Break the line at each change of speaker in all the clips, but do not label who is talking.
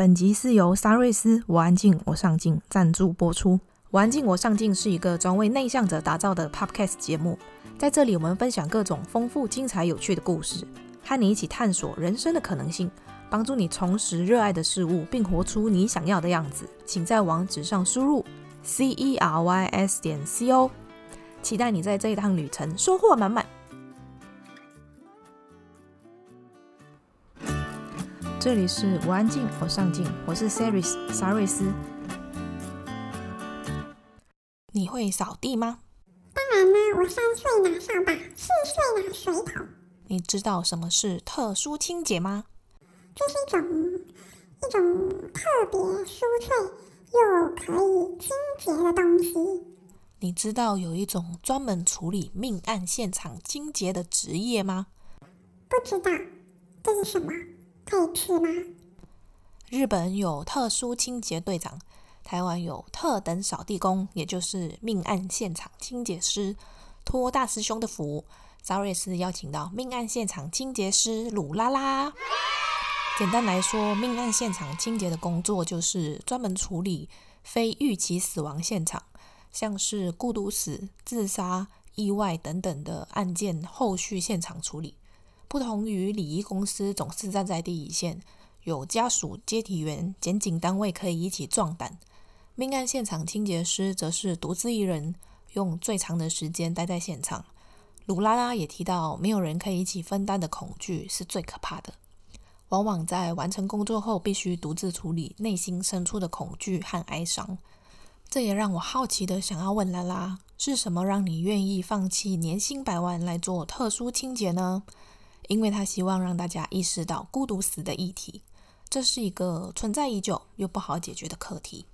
本集是由沙瑞斯我安静我上镜赞助播出。我安静我上镜是一个专为内向者打造的 Podcast 节目，在这里我们分享各种丰富、精彩、有趣的故事，和你一起探索人生的可能性，帮助你重拾热爱的事物，并活出你想要的样子。请在网址上输入 c e r y s 点 c o，期待你在这一趟旅程收获满满。这里是我安静，我上镜，我是 Saris 沙瑞斯。你会扫地吗？
当然啦，我三岁拿扫把，四岁拿水桶。
你知道什么是特殊清洁吗？
这是一种一种特别酥脆又可以清洁的东西。
你知道有一种专门处理命案现场清洁的职业吗？
不知道，这是什么？可以吃吗？
日本有特殊清洁队长，台湾有特等扫地工，也就是命案现场清洁师。托大师兄的福，沙瑞斯邀请到命案现场清洁师鲁拉拉。简单来说，命案现场清洁的工作就是专门处理非预期死亡现场，像是孤独死、自杀、意外等等的案件后续现场处理。不同于礼仪公司总是站在第一线，有家属、接体员、检警单位可以一起壮胆，命案现场清洁师则是独自一人，用最长的时间待在现场。鲁拉拉也提到，没有人可以一起分担的恐惧是最可怕的。往往在完成工作后，必须独自处理内心深处的恐惧和哀伤。这也让我好奇的想要问拉拉：是什么让你愿意放弃年薪百万来做特殊清洁呢？因为他希望让大家意识到孤独死的议题，这是一个存在已久又不好解决的课题。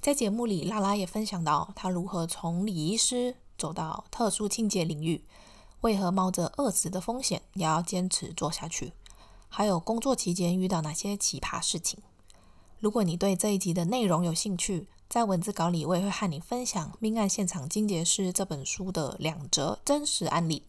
在节目里，拉拉也分享到他如何从礼仪师走到特殊清洁领域，为何冒着饿死的风险也要坚持做下去，还有工作期间遇到哪些奇葩事情。如果你对这一集的内容有兴趣，在文字稿里我也会和你分享《命案现场清洁师》这本书的两则真实案例。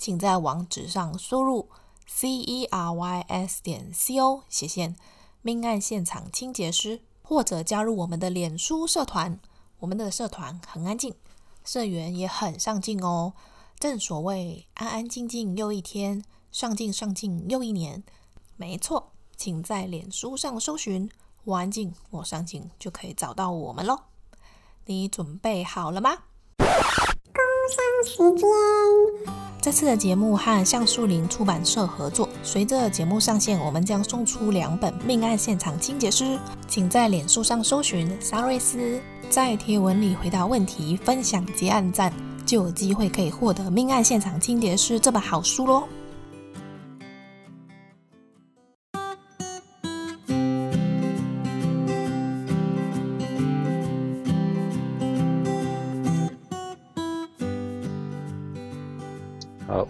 请在网址上输入 c e r y s 点 c o 斜线命案现场清洁师，或者加入我们的脸书社团。我们的社团很安静，社员也很上进哦。正所谓安安静静又一天，上进上进又一年。没错，请在脸书上搜寻“我安静我上进”，就可以找到我们喽。你准备好了吗？
工商时间。
这次的节目和橡树林出版社合作，随着节目上线，我们将送出两本《命案现场清洁师》，请在脸书上搜寻沙瑞斯，在贴文里回答问题、分享及按赞，就有机会可以获得《命案现场清洁师》这本好书喽。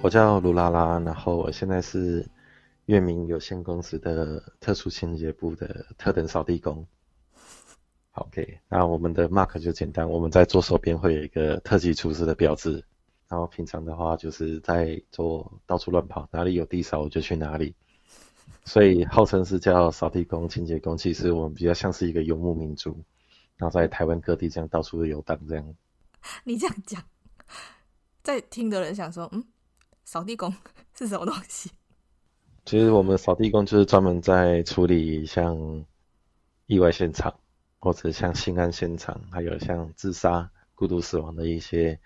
我叫卢拉拉，然后我现在是月明有限公司的特殊清洁部的特等扫地工。OK，那我们的 mark 就简单，我们在左手边会有一个特级厨师的标志，然后平常的话就是在做到处乱跑，哪里有地扫我就去哪里，所以号称是叫扫地工、清洁工，其实我们比较像是一个游牧民族，然后在台湾各地这样到处游荡这样。
你这样讲，在听的人想说，嗯。扫地工是什么东西？
其实我们扫地工就是专门在处理像意外现场，或者像性案现场，还有像自杀、孤独死亡的一些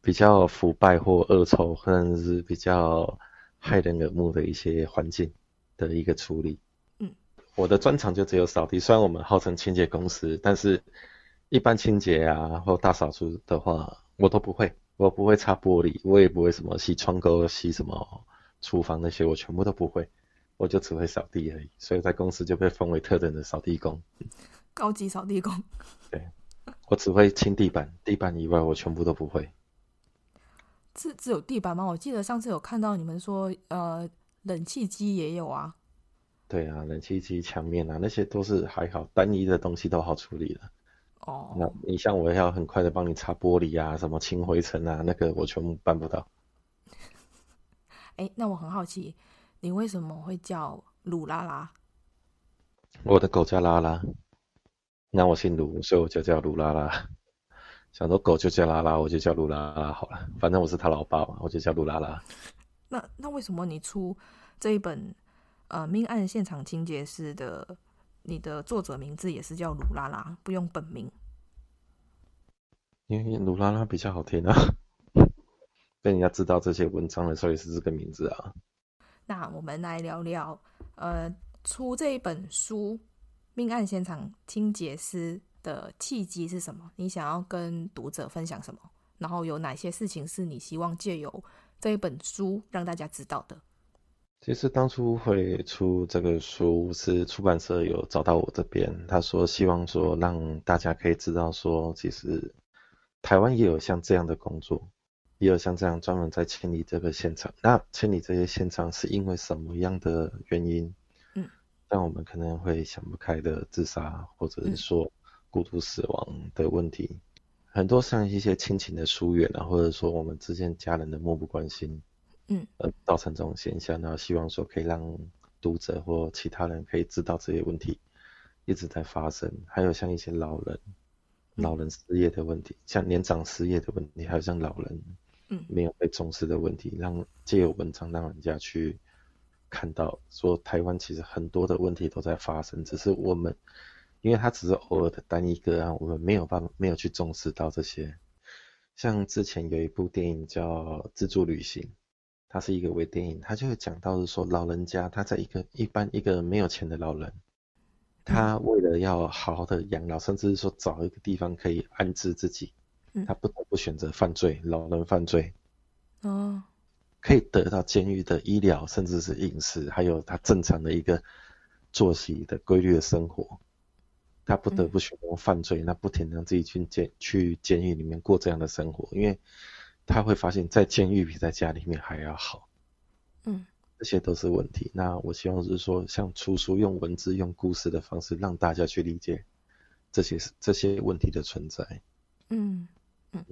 比较腐败或恶臭，或者是比较骇人耳目的一些环境的一个处理。嗯，我的专长就只有扫地，虽然我们号称清洁公司，但是一般清洁啊或大扫除的话，我都不会。我不会擦玻璃，我也不会什么洗窗沟、洗什么厨房那些，我全部都不会，我就只会扫地而已。所以在公司就被封为特等的扫地工，
高级扫地工。
对，我只会清地板，地板以外我全部都不会。
只只有地板吗？我记得上次有看到你们说，呃，冷气机也有啊。
对啊，冷气机、墙面啊，那些都是还好，单一的东西都好处理的。哦，那你像我要很快的帮你擦玻璃啊，什么清灰尘啊，那个我全部办不到。
哎，那我很好奇，你为什么会叫鲁拉拉？
我的狗叫拉拉，那我姓鲁，所以我就叫鲁拉拉。想说狗就叫拉拉，我就叫鲁拉拉好了。反正我是他老爸嘛，我就叫鲁拉拉。
那那为什么你出这一本呃命案现场清洁师的，你的作者名字也是叫鲁拉拉，不用本名？
因为鲁拉拉比较好听啊，被人家知道这些文章的时候也是这个名字啊。
那我们来聊聊，呃，出这一本书《命案现场清洁师》的契机是什么？你想要跟读者分享什么？然后有哪些事情是你希望借由这一本书让大家知道的？
其实当初会出这个书，是出版社有找到我这边，他说希望说让大家可以知道说，其实台湾也有像这样的工作。也有像这样专门在清理这个现场，那清理这些现场是因为什么样的原因？嗯，让我们可能会想不开的自杀，或者是说孤独死亡的问题，嗯、很多像一些亲情的疏远啊，或者说我们之间家人的漠不关心，嗯，呃，造成这种现象，然后希望说可以让读者或其他人可以知道这些问题一直在发生，还有像一些老人，老人失业的问题，像年长失业的问题，还有像老人。嗯，没有被重视的问题，让借由文章让人家去看到，说台湾其实很多的问题都在发生，只是我们，因为它只是偶尔的单一个案，我们没有办法没有去重视到这些。像之前有一部电影叫《自助旅行》，它是一个微电影，它就会讲到是说老人家他在一个一般一个没有钱的老人，他为了要好好的养老，甚至是说找一个地方可以安置自己。他不得不选择犯罪，老人犯罪，哦，可以得到监狱的医疗，甚至是饮食，还有他正常的一个作息的规律的生活。他不得不选择犯罪，那不停让自己去监去监狱里面过这样的生活，因为他会发现，在监狱比在家里面还要好。嗯，这些都是问题。那我希望是说，像出书用文字、用故事的方式，让大家去理解这些这些问题的存在。嗯。嗯，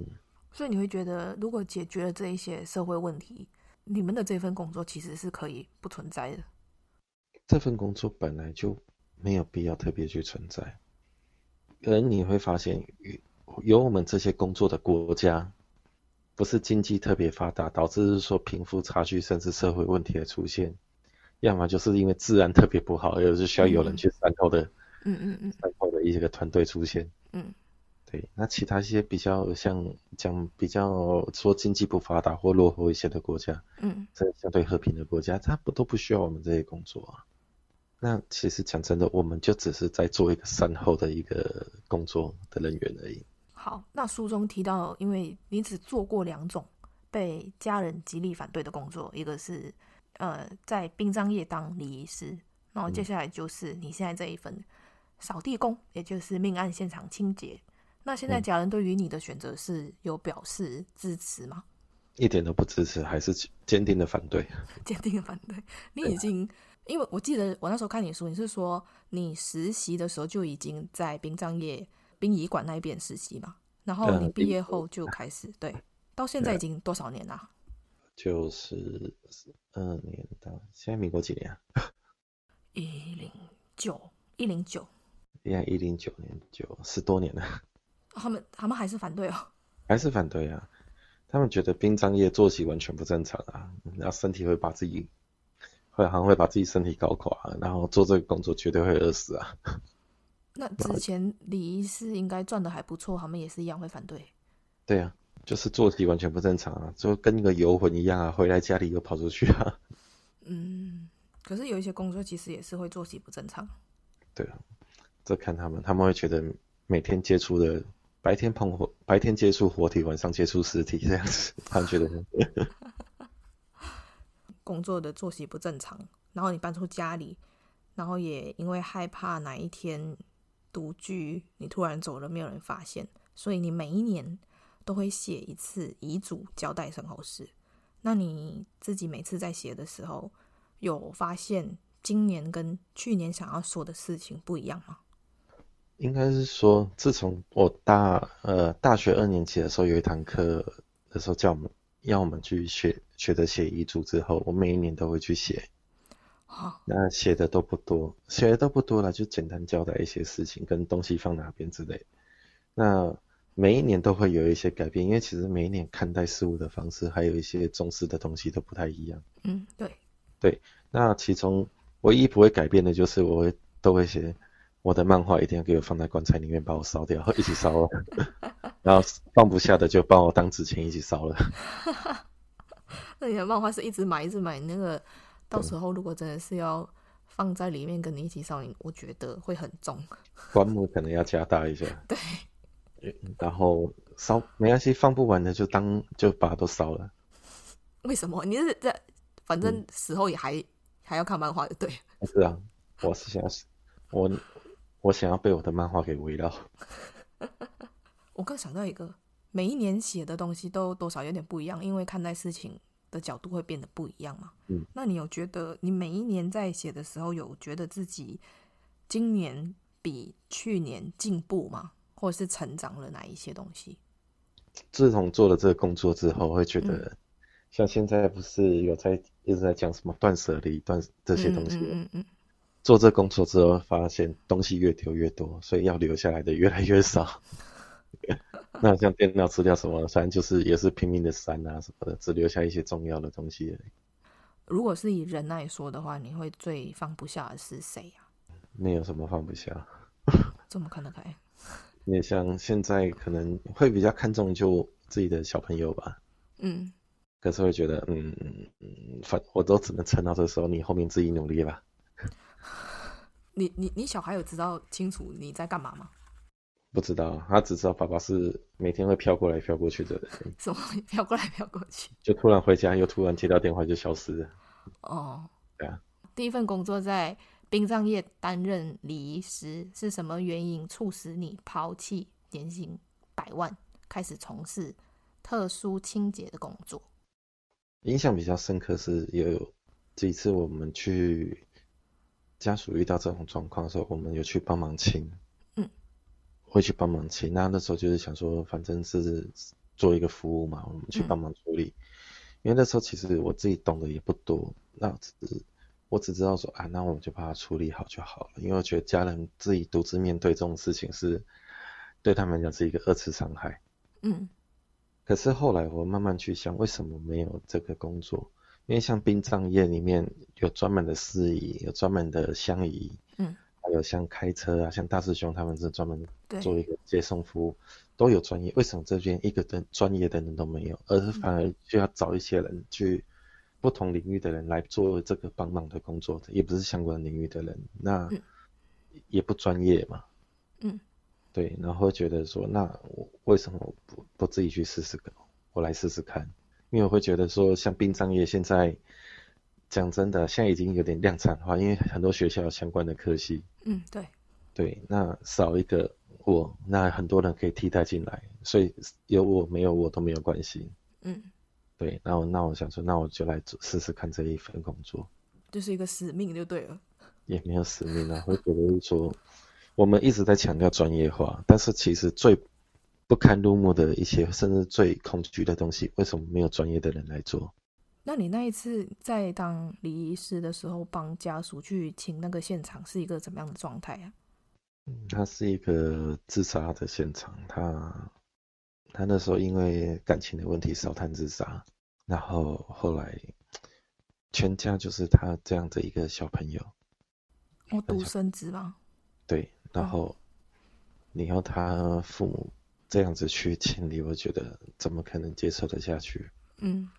所以你会觉得，如果解决了这一些社会问题，你们的这份工作其实是可以不存在的。
这份工作本来就没有必要特别去存在。而你会发现，有我们这些工作的国家，不是经济特别发达，导致是说贫富差距甚至社会问题的出现，要么就是因为治安特别不好，而是需要有人去善后的，嗯嗯嗯，善后的一个团队出现，嗯。对，那其他一些比较像讲比较说经济不发达或落后一些的国家，嗯，这相对和平的国家，它不都不需要我们这些工作啊。那其实讲真的，我们就只是在做一个善后的一个工作的人员而已。
好，那书中提到，因为你只做过两种被家人极力反对的工作，一个是呃在殡葬业当礼仪师，然后接下来就是你现在这一份扫地工，也就是命案现场清洁。那现在家人对于你的选择是有表示支持吗？
一点都不支持，还是坚定的反对。
坚定的反对。你已经，因为我记得我那时候看你书，你是说你实习的时候就已经在殡葬业殡仪馆那边实习嘛？然后你毕业后就开始、嗯、对，到现在已经多少年了？
就是二年到现在民国几年啊？
一零九一零九，
应该一零九年九十多年了。
他们他们还是反对哦，
还是反对啊？他们觉得殡葬业作息完全不正常啊，然后身体会把自己会好像会把自己身体搞垮，然后做这个工作绝对会饿死啊。
那之前礼仪师应该赚的还不错，他们也是一样会反对。
对啊，就是作息完全不正常啊，就跟一个游魂一样啊，回来家里又跑出去啊。
嗯，可是有一些工作其实也是会作息不正常。
对啊，这看他们，他们会觉得每天接触的。白天碰火，白天接触活体，晚上接触尸体，这样子，他们觉得呢？
工作的作息不正常，然后你搬出家里，然后也因为害怕哪一天独居，你突然走了，没有人发现，所以你每一年都会写一次遗嘱，交代身后事。那你自己每次在写的时候，有发现今年跟去年想要说的事情不一样吗？
应该是说，自从我大呃大学二年级的时候，有一堂课的时候叫我们要我们去学学着写遗嘱之后，我每一年都会去写。
好，
那写的都不多，写的都不多了，就简单交代一些事情，跟东西放哪边之类。那每一年都会有一些改变，因为其实每一年看待事物的方式，还有一些重视的东西都不太一样。
嗯，对。
对，那其中唯一不会改变的就是我会都会写，我的漫画一定要给我放在棺材里面，把我烧掉，一起烧了。然后放不下的就帮我当纸钱一起烧了。
那你的漫画是一直买一直买，那个到时候如果真的是要放在里面跟你一起烧，我觉得会很重。
棺木可能要加大一下。
对。
然后烧没关系，放不完的就当就把它都烧了。
为什么？你是在反正死后也还、嗯、还要看漫画的，对？
是啊，我是想要我我想要被我的漫画给围绕。
我刚想到一个，每一年写的东西都多少有点不一样，因为看待事情的角度会变得不一样嘛。
嗯，
那你有觉得你每一年在写的时候，有觉得自己今年比去年进步吗？或者是成长了哪一些东西？
自从做了这个工作之后，会觉得、嗯、像现在不是有在一直在讲什么断舍离、断这些东西。嗯嗯，嗯做这工作之后，发现东西越丢越多，所以要留下来的越来越少。那像电脑资料什么的，反正就是也是拼命的删啊什么的，只留下一些重要的东西。
如果是以人来说的话，你会最放不下的是谁呀、啊？
没有什么放不下。
这么看得开？
你像现在可能会比较看重就自己的小朋友吧，
嗯，
可是会觉得，嗯嗯，反我都只能撑到这时候，你后面自己努力吧。
你你你小孩有知道清楚你在干嘛吗？
不知道，他只知道爸爸是每天会飘过来飘过去的人。
什么飘过来飘过去？
就突然回家，又突然接到电话就消失了。
哦，
对啊。
第一份工作在。殡葬业担任礼仪师，是什么原因促使你抛弃年薪百万，开始从事特殊清洁的工作？
印象比较深刻是有几次我们去家属遇到这种状况的时候，我们有去帮忙清，
嗯，
会去帮忙清。那那时候就是想说，反正是做一个服务嘛，我们去帮忙处理。嗯、因为那时候其实我自己懂得也不多，那只是。我只知道说啊，那我们就把它处理好就好了，因为我觉得家人自己独自面对这种事情是对他们来讲是一个二次伤害。
嗯。
可是后来我慢慢去想，为什么没有这个工作？因为像殡葬业里面有专门的司仪，有专门的相仪，
嗯，
还有像开车啊，像大师兄他们是专门做一个接送服务，都有专业。为什么这边一个专专业的人都没有，而是反而就要找一些人去。不同领域的人来做这个帮忙的工作的，也不是相关领域的人，那也不专业嘛。
嗯，
对，然后觉得说，那我为什么不不自己去试试看？我来试试看，因为我会觉得说，像殡葬业现在讲真的，现在已经有点量产化，因为很多学校有相关的科系。
嗯，对，
对，那少一个我，那很多人可以替代进来，所以有我没有我都没有关系。
嗯。
对，那我那我想说，那我就来做试试看这一份工作，
就是一个使命就对了。
也没有使命啊，我觉得说，我们一直在强调专业化，但是其实最不堪入目的一些，甚至最恐惧的东西，为什么没有专业的人来做？
那你那一次在当礼仪师的时候，帮家属去清那个现场，是一个怎么样的状态啊？
嗯，他是一个自杀的现场，他他那时候因为感情的问题烧炭自杀。然后后来，全家就是他这样的一个小朋友，
我独生子吧？
对，然后，你要他父母这样子去清理，我觉得怎么可能接受得下去？
嗯，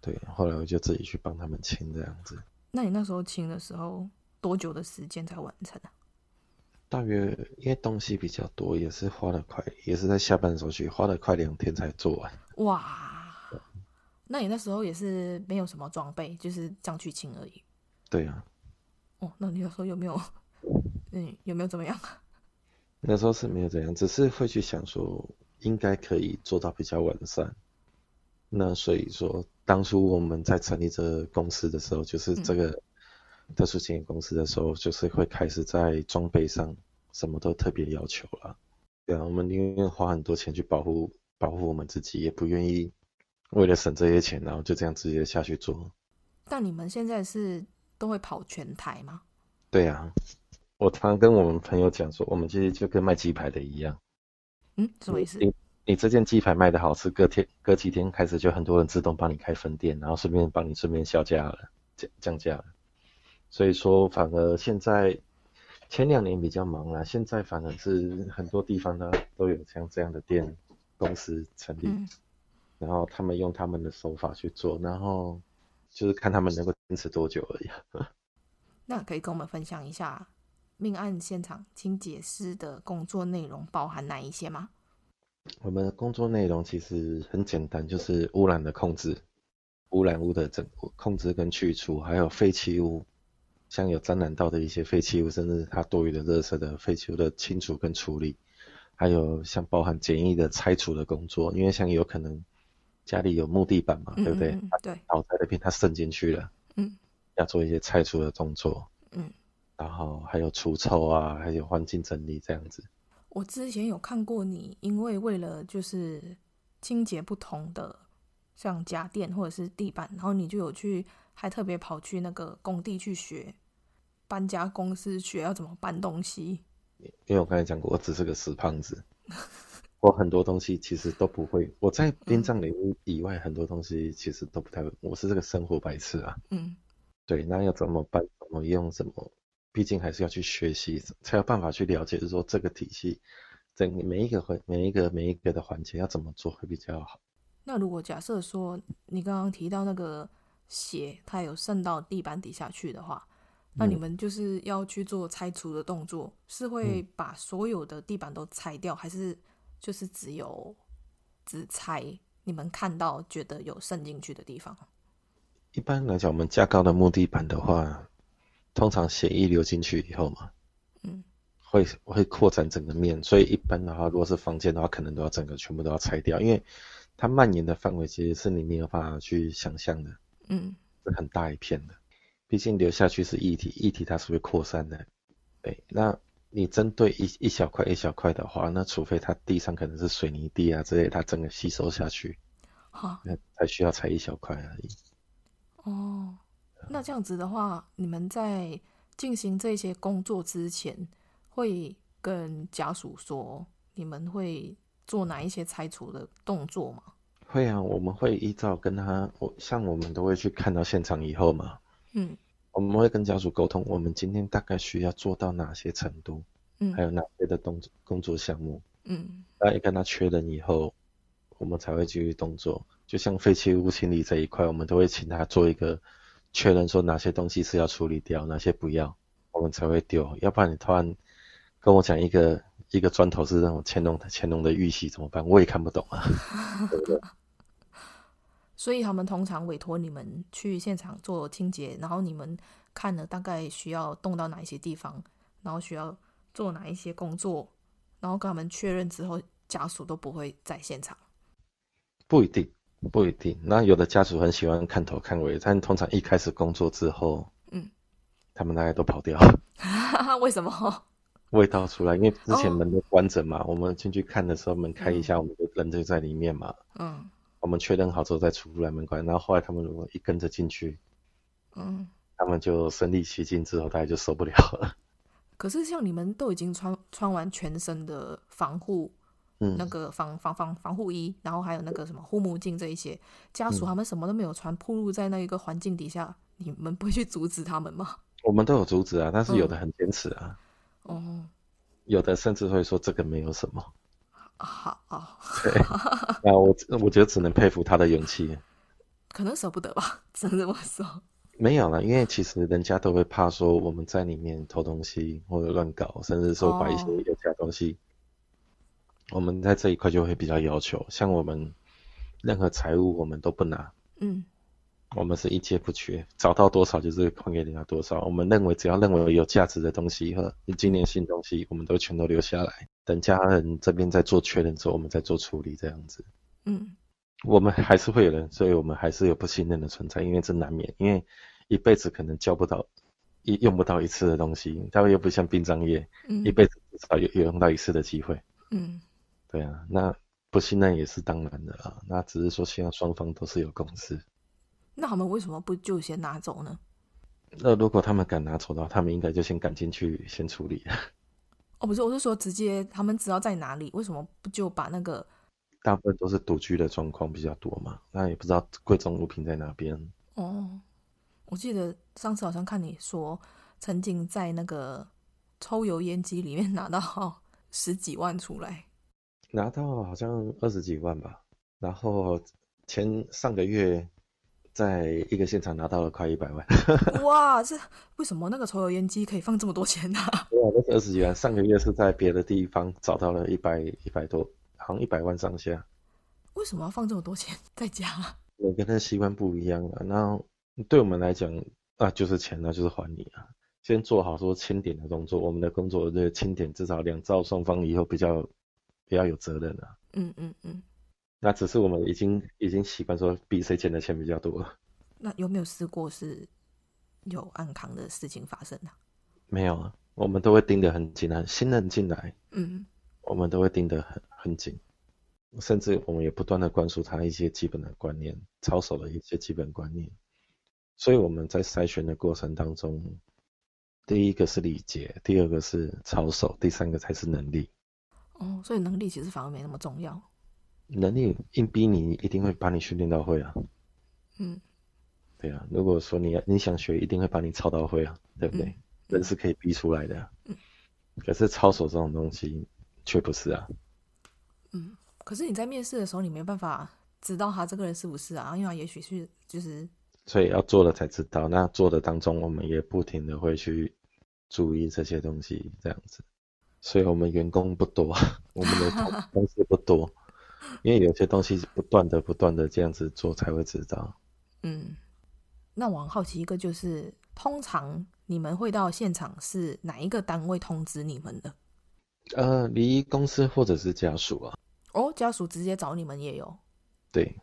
对，后来我就自己去帮他们清这样子。
那你那时候清的时候，多久的时间才完成啊？
大约因为东西比较多，也是花了快，也是在下班的时候去，花了快两天才做完。
哇！那你那时候也是没有什么装备，就是这样去清而已。
对啊。
哦，那你那时候有没有，嗯，有没有怎么样？
那时候是没有怎样，只是会去想说，应该可以做到比较完善。那所以说，当初我们在成立这个公司的时候，就是这个特殊经营公司的时候，就是会开始在装备上什么都特别要求了。对啊，我们宁愿花很多钱去保护保护我们自己，也不愿意。为了省这些钱，然后就这样直接下去做。
但你们现在是都会跑全台吗？
对啊，我常常跟我们朋友讲说，我们其实就跟卖鸡排的一样。
嗯，什么意思？
你你这件鸡排卖的好吃，隔天隔几天开始就很多人自动帮你开分店，然后顺便帮你顺便削价了，降降价了。所以说，反而现在前两年比较忙啦，现在反而是很多地方呢都有像这样的店公司成立，嗯、然后他们用他们的手法去做，然后就是看他们能够坚持多久而已。
那可以跟我们分享一下命案现场清洁师的工作内容包含哪一些吗？
我们的工作内容其实很简单，就是污染的控制、污染物的整控制跟去除，还有废弃物。像有沾染到的一些废弃物，甚至它多余的热色的废弃物的清除跟处理，还有像包含简易的拆除的工作，因为像有可能家里有木地板嘛，嗯嗯对不对？对。倒在那边，它渗进去了，嗯，要做一些拆除的动作，嗯，然后还有除臭啊，还有环境整理这样子。
我之前有看过你，因为为了就是清洁不同的像家电或者是地板，然后你就有去。还特别跑去那个工地去学搬家公司，学要怎么搬东西。
因为我刚才讲过，我只是个死胖子，我很多东西其实都不会。我在殡葬领域以外，很多东西其实都不太会。我是这个生活白痴啊。嗯，对，那要怎么搬，怎么用，怎么，毕竟还是要去学习，才有办法去了解，就是说这个体系，整每一个环，每一个每一个的环节要怎么做会比较好。
那如果假设说你刚刚提到那个。血它有渗到地板底下去的话，那你们就是要去做拆除的动作，嗯、是会把所有的地板都拆掉，嗯、还是就是只有只拆你们看到觉得有渗进去的地方？
一般来讲，我们架高的木地板的话，通常血液流进去以后嘛，嗯，会会扩展整个面，所以一般的话，如果是房间的话，可能都要整个全部都要拆掉，因为它蔓延的范围其实是你没有办法去想象的。嗯，是很大一片的，毕竟流下去是液体，液体它是会扩散的。对，那你针对一一小块一小块的话，那除非它地上可能是水泥地啊之类，它整个吸收下去，好，那才需要拆一小块而已。
哦，那这样子的话，你们在进行这些工作之前，会跟家属说你们会做哪一些拆除的动作吗？
会啊，我们会依照跟他，我像我们都会去看到现场以后嘛，嗯，我们会跟家属沟通，我们今天大概需要做到哪些程度，嗯，还有哪些的动作工作项目，嗯，那一跟他确认以后，我们才会继续动作。就像废弃物清理这一块，我们都会请他做一个确认，说哪些东西是要处理掉，哪些不要，我们才会丢。要不然你突然跟我讲一个一个砖头是那种乾隆乾隆的玉玺怎么办？我也看不懂啊，对不对？
所以他们通常委托你们去现场做清洁，然后你们看了大概需要动到哪一些地方，然后需要做哪一些工作，然后跟他们确认之后，家属都不会在现场。
不一定，不一定。那有的家属很喜欢看头看尾，但通常一开始工作之后，嗯，他们大概都跑掉。
为什么？
味道出来，因为之前门都关着嘛，哦、我们进去看的时候门开一下，嗯、我们的人就在里面嘛。嗯。我们确认好之后再出来门关，然后后来他们如果一跟着进去，嗯，他们就身临其境之后，大家就受不了了。
可是像你们都已经穿穿完全身的防护，嗯，那个防防防防护衣，然后还有那个什么护目镜这一些，家属他们什么都没有穿，暴露在那一个环境底下，你们不会去阻止他们吗？
我们都有阻止啊，但是有的很坚持啊，哦、嗯，有的甚至会说这个没有什么。
好啊，
对，那我我觉得只能佩服他的勇气，
可能舍不得吧，只能这么说。
没有了，因为其实人家都会怕说我们在里面偷东西或者乱搞，甚至说把一些有假东西，哦、我们在这一块就会比较要求，像我们任何财物我们都不拿，嗯。我们是一件不缺，找到多少就是还给人家多少。我们认为只要认为有价值的东西和纪念性东西，我们都全都留下来，等家人这边在做确认之后，我们再做处理这样子。嗯，我们还是会有人，所以我们还是有不信任的存在，因为这难免，因为一辈子可能交不到一用不到一次的东西，他们又不像殡葬业，嗯、一辈子至少有有用到一次的机会。嗯，对啊，那不信任也是当然的啊，那只是说希望双方都是有共识。
那他们为什么不就先拿走呢？
那如果他们敢拿走的话，他们应该就先赶进去先处理。
哦，不是，我是说直接他们知道在哪里，为什么不就把那个？
大部分都是独居的状况比较多嘛，那也不知道贵重物品在哪边。
哦，我记得上次好像看你说，曾经在那个抽油烟机里面拿到十几万出来，
拿到好像二十几万吧。然后前上个月在一个现场拿到了快一百万。
哇，这为什么那个抽油烟机可以放这么多钱呢？
对啊，那是二十几万。上个月是在别的地方找到了一百一百多。好像一百万上下，
为什么要放这么多钱在家？
每个人的习惯不一样啊。那对我们来讲，啊，就是钱，那就是还你啊。先做好说清点的动作，我们的工作的清点至少两造双方以后比较比较有责任啊。
嗯嗯嗯。
那只是我们已经已经习惯说比谁捡的钱比较多。
那有没有试过是有安康的事情发生啊？
没有啊，我们都会盯得很紧啊。新人进来，
嗯，
我们都会盯得很。很紧，甚至我们也不断的灌输他一些基本的观念，操守的一些基本观念。所以我们在筛选的过程当中，第一个是礼节，第二个是操守，第三个才是能力。
哦，所以能力其实反而没那么重要。
能力硬逼你，一定会把你训练到会啊。
嗯，
对啊。如果说你你想学，一定会把你操到会啊，对不对？嗯、人是可以逼出来的。
嗯。
可是操守这种东西，却不是啊。
嗯，可是你在面试的时候，你没办法知道他这个人是不是啊？因为也许是就是，
所以要做了才知道。那做的当中，我们也不停的会去注意这些东西，这样子。所以我们员工不多，我们的 公司不多，因为有些东西不断的、不断的这样子做才会知道。
嗯，那我很好奇一个就是，通常你们会到现场是哪一个单位通知你们的？
呃，离公司或者是家属啊。
哦，家属直接找你们也有。
对。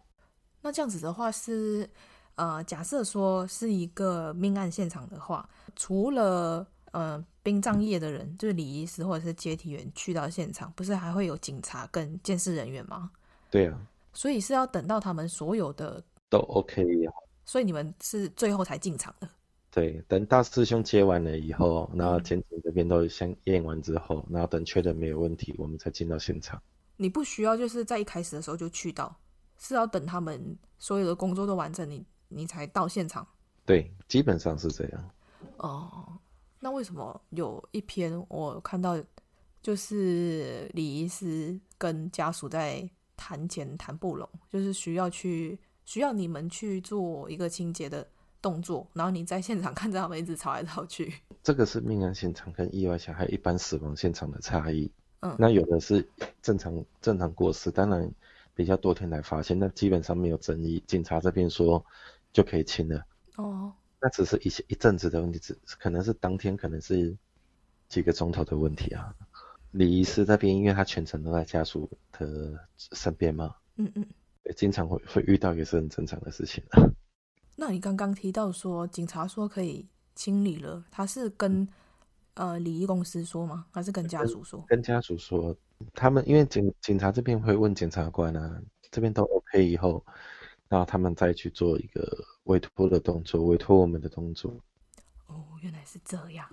那这样子的话是，呃，假设说是一个命案现场的话，除了呃殡葬业的人，就是礼仪师或者是接体员去到现场，不是还会有警察跟监视人员吗？
对啊。
所以是要等到他们所有的
都 OK 啊。
所以你们是最后才进场的。
对，等大师兄接完了以后，然后检警这边都先验完之后，然后等确认没有问题，我们才进到现场。
你不需要就是在一开始的时候就去到，是要等他们所有的工作都完成，你你才到现场。
对，基本上是这样。
哦，那为什么有一篇我看到，就是李医师跟家属在谈钱谈不拢，就是需要去需要你们去做一个清洁的动作，然后你在现场 看着他们一直吵来吵去。
这个是命案现场跟意外险还有一般死亡现场的差异。
嗯，
那有的是正常正常过世，当然比较多天来发现，那基本上没有争议，警察这边说就可以清了。
哦，
那只是一些一阵子的问题，只可能是当天，可能是几个钟头的问题啊。礼仪师那边，因为他全程都在家属的身边嘛，
嗯嗯，
经常会会遇到也是很正常的事情啊。
那你刚刚提到说警察说可以清理了，他是跟呃礼仪公司说吗？还是跟家属说？
跟家属说，他们因为警警察这边会问检察官啊，这边都 OK 以后，然后他们再去做一个委托的动作，委托我们的动作。
哦，原来是这样。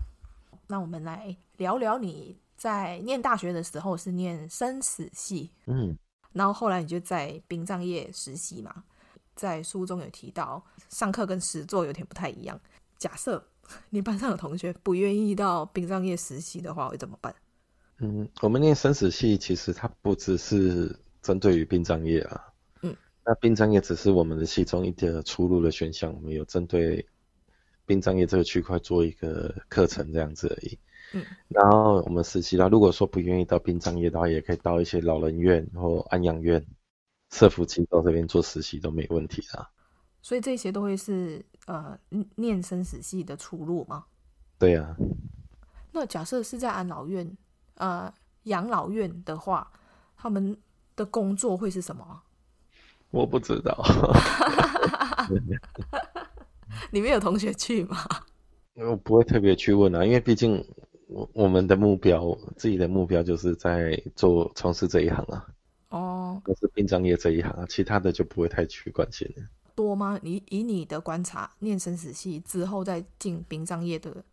那我们来聊聊你在念大学的时候是念生死系，
嗯，
然后后来你就在殡葬业实习嘛。在书中有提到，上课跟实作有点不太一样。假设 你班上的同学不愿意到殡葬业实习的话，会怎么办？
嗯，我们念生死系，其实它不只是针对于殡葬业啊。
嗯，
那殡葬业只是我们的其中一个出路的选项，我们有针对殡葬业这个区块做一个课程这样子而已。
嗯，
然后我们实习啦，如果说不愿意到殡葬业的话，也可以到一些老人院或安养院。社福机构这边做实习都没问题啦，
所以这些都会是呃念生死系的出路吗？
对呀、啊。
那假设是在安老院、呃养老院的话，他们的工作会是什么？
我不知道。
你们有同学去吗？
我不会特别去问啊，因为毕竟我我们的目标，自己的目标就是在做从事这一行啊。
哦，
我是殡葬业这一行啊，其他的就不会太去关心了。
多吗？你以你的观察，念生死系之后再进殡葬业的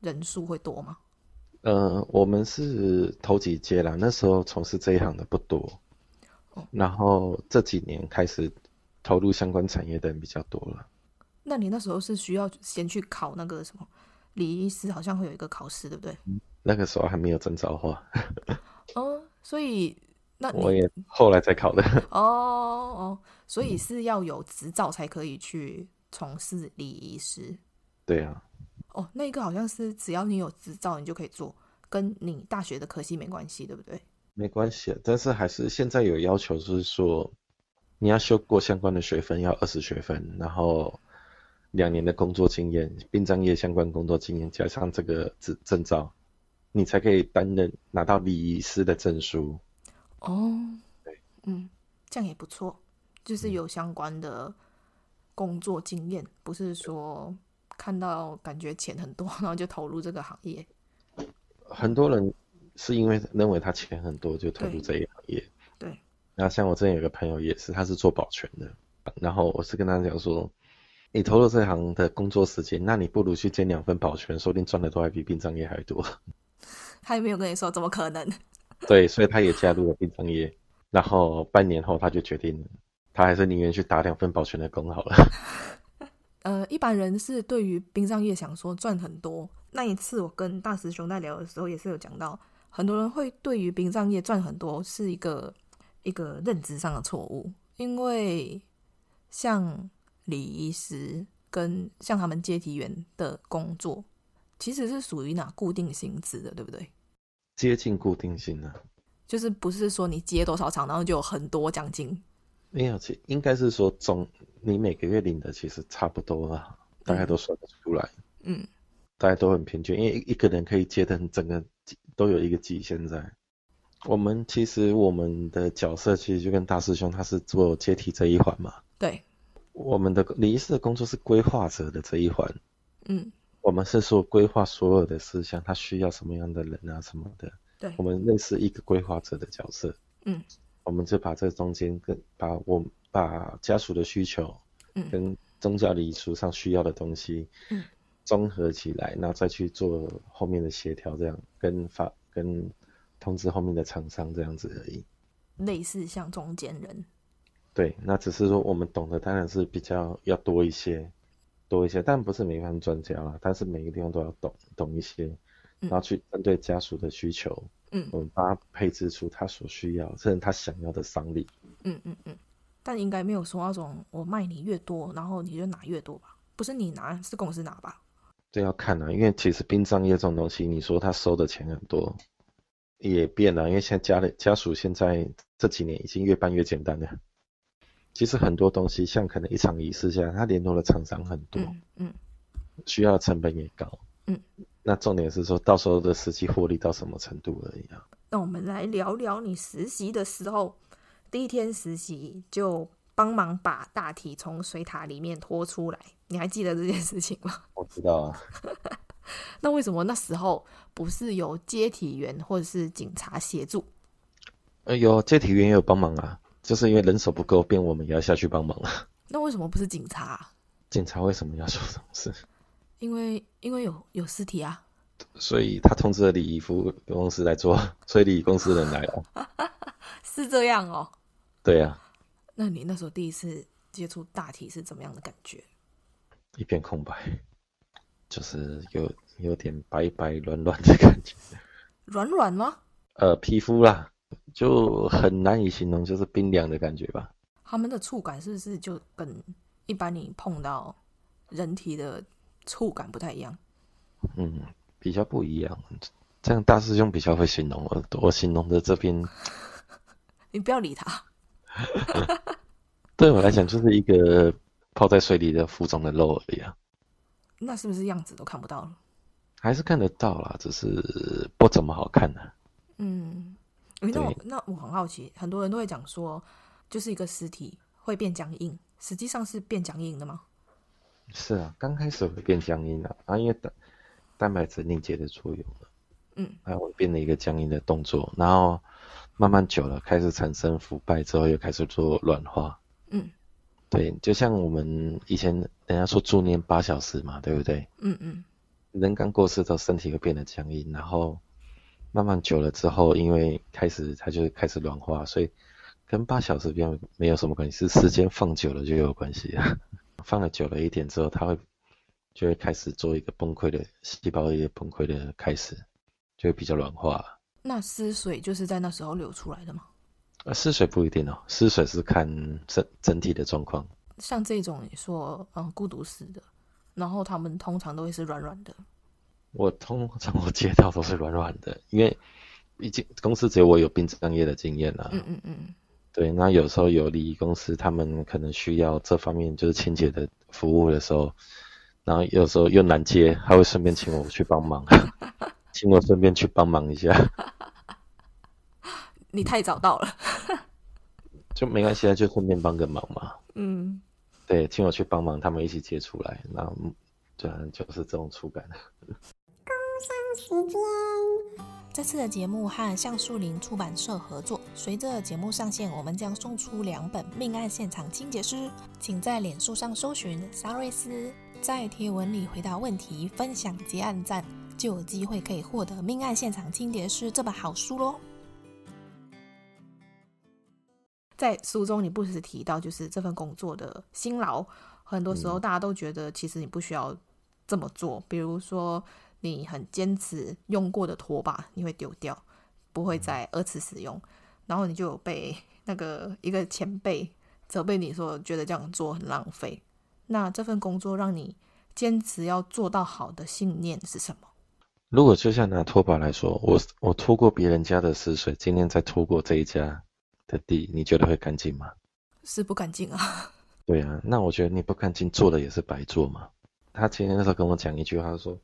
人数会多吗？
呃，我们是头几届啦，那时候从事这一行的不多，哦、然后这几年开始投入相关产业的人比较多了。
那你那时候是需要先去考那个什么礼仪师，好像会有一个考试，对不对？
那个时候还没有证照化。
哦，所以那
我也后来才考的。
哦哦，所以是要有执照才可以去从事礼仪师。
对啊。
哦，那个好像是只要你有执照，你就可以做，跟你大学的科系没关系，对不对？
没关系，但是还是现在有要求，就是说你要修过相关的学分，要二十学分，然后两年的工作经验，殡葬业相关工作经验加上这个证证照，你才可以担任拿到礼仪师的证书。
哦，对，嗯，这样也不错，就是有相关的工作经验，不是说。看到感觉钱很多，然后就投入这个行业。
很多人是因为认为他钱很多，就投入这一行业。
对。
那像我之前有个朋友也是，他是做保全的。然后我是跟他讲说，你投入这行的工作时间，那你不如去兼两份保全，说不定赚的都还比殡葬业还多。
他也没有跟你说，怎么可能？
对，所以他也加入了殡葬业。然后半年后，他就决定，他还是宁愿去打两份保全的工好了。
呃，一般人是对于殡葬业想说赚很多。那一次我跟大师兄在聊的时候，也是有讲到，很多人会对于殡葬业赚很多是一个一个认知上的错误。因为像礼仪师跟像他们接体员的工作，其实是属于哪固定薪资的，对不对？
接近固定薪呢、啊，
就是不是说你接多少场，然后就有很多奖金。
没有，其应该是说总你每个月领的其实差不多了，大概都算得出来。
嗯，
大家都很平均，因为一个人可以接的整个都有一个极限在。我们其实我们的角色其实就跟大师兄他是做接替这一环嘛。
对。
我们的礼仪师的工作是规划者的这一环。
嗯。
我们是说规划所有的事项，他需要什么样的人啊什么的。
对。
我们类似一个规划者的角色。
嗯。
我们就把这中间跟把我把家属的需求，嗯跟宗教礼仪书上需要的东西，嗯，综合起来，然后再去做后面的协调，这样跟发跟通知后面的厂商这样子而已。
类似像中间人。
对，那只是说我们懂得当然是比较要多一些，多一些，但不是每一方专家啦，但是每个地方都要懂懂一些，然后去针对家属的需求。嗯，我们帮他配置出他所需要，甚至他想要的丧礼。
嗯嗯嗯，但应该没有说那种我卖你越多，然后你就拿越多吧？不是你拿，是公司拿吧？
这要看啊，因为其实殡葬业这种东西，你说他收的钱很多，也变了。因为现在家里家属现在这几年已经越办越简单了。其实很多东西，像可能一场仪式下来，他联络的厂商很多，
嗯，嗯，
需要的成本也高，
嗯。
那重点是说到时候的实际获利到什么程度而已啊？
那我们来聊聊你实习的时候，第一天实习就帮忙把大体从水塔里面拖出来，你还记得这件事情吗？
我知道啊。
那为什么那时候不是有接体员或者是警察协助？
呃，有接体员也有帮忙啊，就是因为人手不够，便我们也要下去帮忙了。
那为什么不是警察？
警察为什么要做这种事？
因为因为有有尸体啊，
所以他通知了礼仪服务公司来做，所以礼仪公司的人来了，
是这样哦。
对啊。
那你那时候第一次接触大体是怎么样的感觉？
一片空白，就是有有点白白软软的感觉。
软软吗？
呃，皮肤啦，就很难以形容，就是冰凉的感觉吧。
他们的触感是不是就跟一般你碰到人体的？触感不太一样，
嗯，比较不一样。这样大师兄比较会形容我，我形容的这边，
你不要理他。
对我来讲，就是一个泡在水里的浮肿的肉而已啊。
那是不是样子都看不到了？
还是看得到啦，只是不怎么好看呢、啊。
嗯，那我那我很好奇，很多人都会讲说，就是一个尸体会变僵硬，实际上是变僵硬的吗？
是啊，刚开始会变僵硬的啊，因为蛋蛋白质凝结的作用了，
嗯，
它会变成一个僵硬的动作，然后慢慢久了开始产生腐败之后，又开始做软化，
嗯，
对，就像我们以前人家说助念八小时嘛，对不对？
嗯嗯。
人刚过世之后，身体会变得僵硬，然后慢慢久了之后，因为开始它就开始软化，所以跟八小时变没有什么关系，是时间放久了就有关系啊。放了久了一点之后，它会就会开始做一个崩溃的细胞一个崩溃的开始，就会比较软化。
那尸水就是在那时候流出来的吗？
啊，尸水不一定哦，失水是看整整体的状况。
像这种你说，嗯，孤独死的，然后他们通常都会是软软的。
我通常我接到都是软软的，因为毕竟公司只有我有殡葬业的经验啊。
嗯嗯嗯。
对，那有时候有礼仪公司，他们可能需要这方面就是清洁的服务的时候，然后有时候又难接，还会顺便请我去帮忙，请我顺便去帮忙一下。
你太早到了，
就没关系啊，就顺便帮个忙嘛。
嗯，
对，请我去帮忙，他们一起接出来，然后就就是这种触感。
工商时间，
这次的节目和橡树林出版社合作，随着节目上线，我们将送出两本《命案现场清洁师》，请在脸书上搜寻沙瑞斯，在贴文里回答问题，分享及按赞，就有机会可以获得《命案现场清洁师》这本好书喽。在书中，你不时提到就是这份工作的辛劳，很多时候大家都觉得其实你不需要这么做。嗯、比如说，你很坚持用过的拖把你会丢掉，不会再二次使用，然后你就有被那个一个前辈责备你说觉得这样做很浪费。那这份工作让你坚持要做到好的信念是什么？
如果就像拿拖把来说，我我拖过别人家的死水，今天再拖过这一家。的地，你觉得会干净吗？
是不干净啊。
对啊，那我觉得你不干净，做的也是白做嘛。他前天那时候跟我讲一句话，他说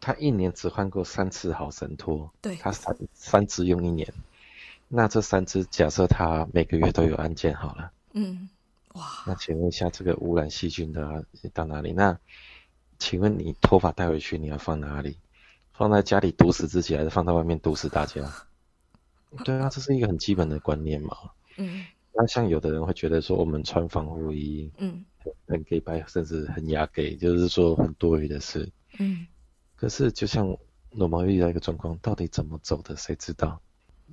他一年只换过三次好神拖，
对，
他三三只用一年。那这三只假设他每个月都有案件好了，
嗯，哇，
那请问一下这个污染细菌的到哪里？那请问你头发带回去你要放哪里？放在家里毒死自己，还是放在外面毒死大家？对啊，这是一个很基本的观念嘛。
嗯，
那像有的人会觉得说，我们穿防护衣，
嗯，
很 gay 白，甚至很亚 gay，就是说很多余的事。
嗯，
可是就像罗毛遇到一个状况，到底怎么走的，谁知道？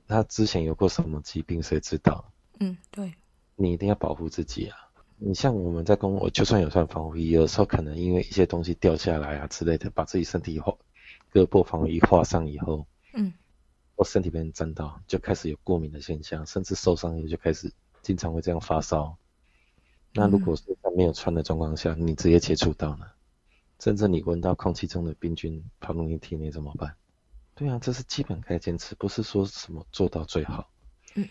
他之前有过什么疾病，谁知道？
嗯，对。
你一定要保护自己啊！你像我们在公，我就算有穿防护衣，有时候可能因为一些东西掉下来啊之类的，把自己身体画胳膊防护衣画上以后，
嗯。
我身体被人沾到，就开始有过敏的现象，甚至受伤也就开始经常会这样发烧。那如果是在没有穿的状况下，你直接接触到呢？甚至你闻到空气中的病菌跑入你体内怎么办？对啊，这是基本该坚持，不是说什么做到最好。
嗯，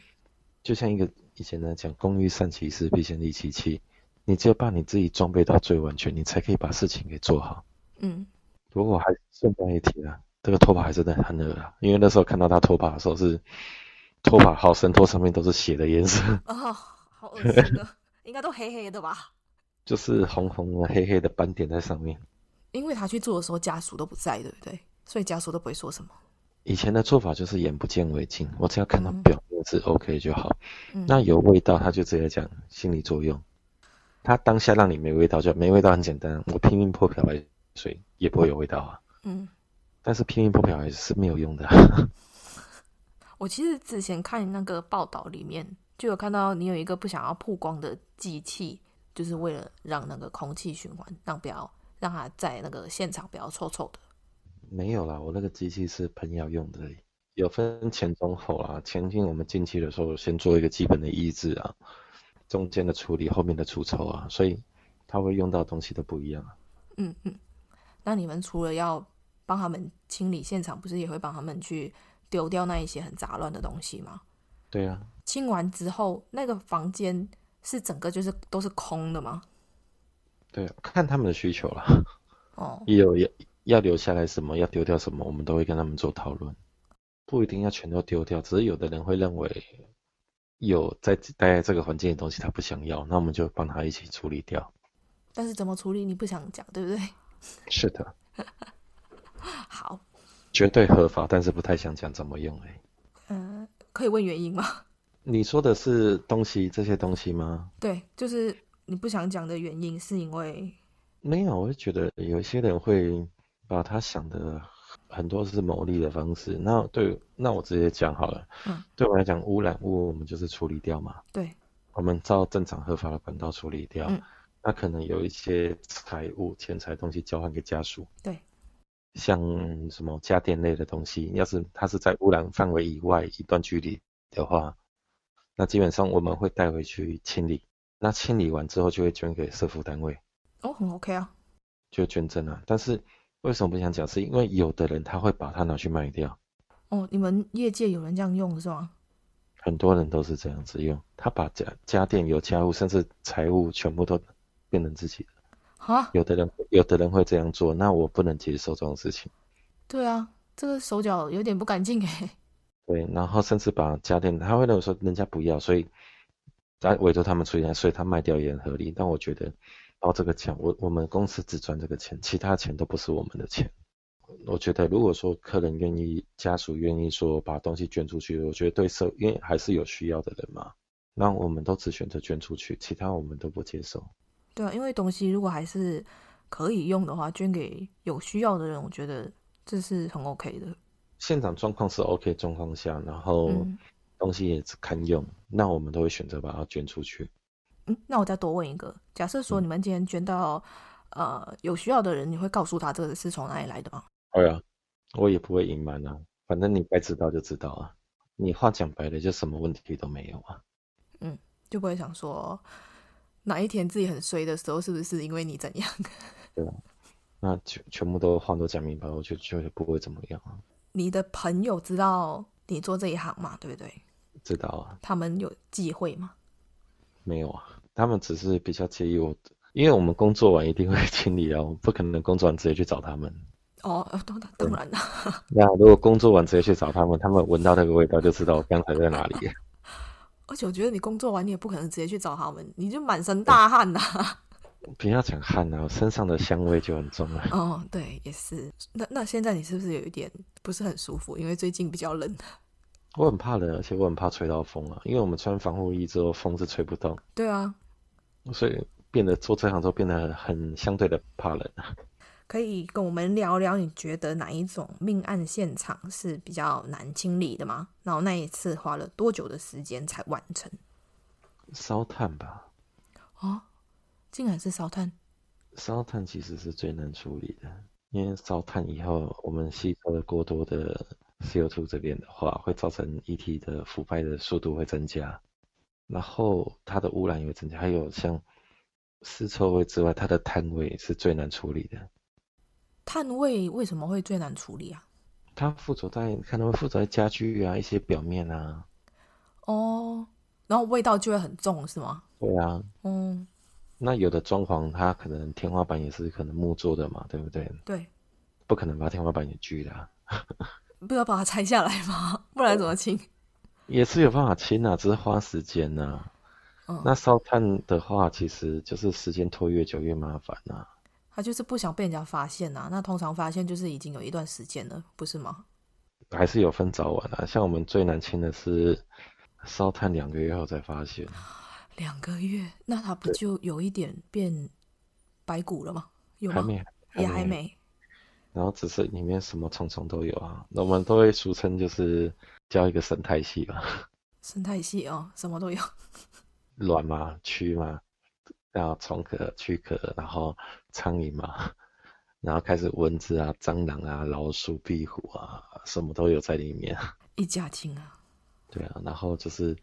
就像一个以前呢讲“工欲善其事，必先利其器”，你只有把你自己装备到最完全，你才可以把事情给做好。
嗯，
不过还顺带一提啊。这个拖把还是真的很恶啊，因为那时候看到他拖把的时候是拖把好神拖上面都是血的颜色
哦，好恶心的，应该都黑黑的吧？
就是红红的、黑黑的斑点在上面。
因为他去做的时候家属都不在，对不对？所以家属都不会说什么。
以前的做法就是眼不见为净，我只要看到表面是 OK 就好。
嗯、
那有味道他就直接讲心理作用，他当下让你没味道就没味道，很简单，我拼命泼漂白水也不会有味道啊。
嗯。
但是拼音破表也是没有用的。
我其实之前看那个报道里面，就有看到你有一个不想要曝光的机器，就是为了让那个空气循环，让不要让它在那个现场不要臭臭的。
没有啦，我那个机器是喷药用的，有分前中后啦。前进我们进去的时候，先做一个基本的抑制啊，中间的处理，后面的除臭啊，所以它会用到东西都不一样。
嗯嗯，那你们除了要帮他们清理现场，不是也会帮他们去丢掉那一些很杂乱的东西吗？
对啊。
清完之后，那个房间是整个就是都是空的吗？
对啊，看他们的需求了。
哦。
有要要留下来什么，要丢掉什么，我们都会跟他们做讨论。不一定要全都丢掉，只是有的人会认为有在待在这个环境的东西他不想要，那我们就帮他一起处理掉。
但是怎么处理你不想讲，对不对？
是的。
好，
绝对合法，但是不太想讲怎么用哎。
嗯、呃，可以问原因吗？
你说的是东西这些东西吗？
对，就是你不想讲的原因是因为
没有，我就觉得有一些人会把他想的很多是牟利的方式。那对，那我直接讲好了。嗯，对我来讲，污染物我们就是处理掉嘛。
对，
我们照正常合法的管道处理掉。嗯，那可能有一些财物、钱财东西交换给家属。
对，
像什么家电类的东西，要是它是在污染范围以外一段距离的话，那基本上我们会带回去清理。那清理完之后就会捐给社福单位。
哦，很 OK 啊，
就捐赠啊。但是为什么不想讲？是因为有的人他会把它拿去卖掉。
哦，你们业界有人这样用是吗？
很多人都是这样子用，他把家家电、有家务，甚至财务全部都变成自己的。
哈？
有的人有的人会这样做，那我不能接受这种事情。
对啊，这个手脚有点不干净哎。
对，然后甚至把家电，他会认为说人家不要，所以再委托他们处理，所以他卖掉也很合理。但我觉得。包这个钱，我我们公司只赚这个钱，其他钱都不是我们的钱。我觉得，如果说客人愿意，家属愿意说把东西捐出去，我觉得对社，因为还是有需要的人嘛，那我们都只选择捐出去，其他我们都不接受。
对啊，因为东西如果还是可以用的话，捐给有需要的人，我觉得这是很 OK 的。
现场状况是 OK 状况下，然后东西也是堪用，嗯，那我们都会选择把它捐出去。
嗯，那我再多问一个，假设说你们今天捐到，嗯、呃有需要的人，你会告诉他这个是从哪里来的吗？
会啊，我也不会隐瞒啊，反正你该知道就知道啊。你话讲白了就什么问题都没有啊。
嗯，就不会想说哪一天自己很衰的时候，是不是因为你怎样？
对啊，那全全部都话都讲明白，我就觉得不会怎么样啊。
你的朋友知道你做这一行嘛？对不对？
知道啊。他们有
忌讳吗？
没有啊，他们只是比较介意我，因为我们工作完一定会清理啊，我不可能工作完直接去找他们。
哦，当然当然了。
那如果工作完直接去找他们，他们闻到那个味道就知道我刚才在哪里。
而且我觉得你工作完你也不可能直接去找他们，你就满身大汗呐、啊。
不要讲汗啊，我身上的香味就很重了。
哦，对，也是。那那现在你是不是有一点不是很舒服？因为最近比较冷。
我很怕冷，而且我很怕吹到风啊，因为我们穿防护衣之后，风是吹不动。
对啊，
所以变得做这行之后变得很相对的怕冷啊。
可以跟我们聊聊，你觉得哪一种命案现场是比较难清理的吗？然后那一次花了多久的时间才完成？
烧炭吧。
哦，竟然是烧炭。
烧炭其实是最难处理的，因为烧炭以后，我们吸收了过多的。CO2 这边的话，会造成遗体的腐败的速度会增加，然后它的污染也会增加。还有像尸臭味之外，它的炭味是最难处理的。
炭味为什么会最难处理啊？
它附着在可能会附着在家具啊一些表面啊。
哦，然后味道就会很重，是吗？
对啊。
嗯。
那有的装潢，它可能天花板也是可能木做的嘛，对不对？
对。
不可能把天花板也锯的啊。
不要把它拆下来吗？不然怎么清？
也是有办法清啊，只是花时间呐、啊。嗯。那烧炭的话，其实就是时间拖越久越麻烦呐。
他就是不想被人家发现呐、啊。那通常发现就是已经有一段时间了，不是吗？
还是有分早晚啊。像我们最难清的是烧炭两个月后才发现。
两个月？那他不就有一点变白骨了吗？有吗？
还没，
也还没。
然后只是里面什么虫虫都有啊，那我们都会俗称就是叫一个生态系吧。
生态系哦，什么都有。
卵嘛，蛆嘛，然后虫壳、蛆壳，然后苍蝇嘛，然后开始蚊子啊、蟑螂啊、老鼠、壁虎啊，什么都有在里面。
一家亲啊。
对啊，然后就是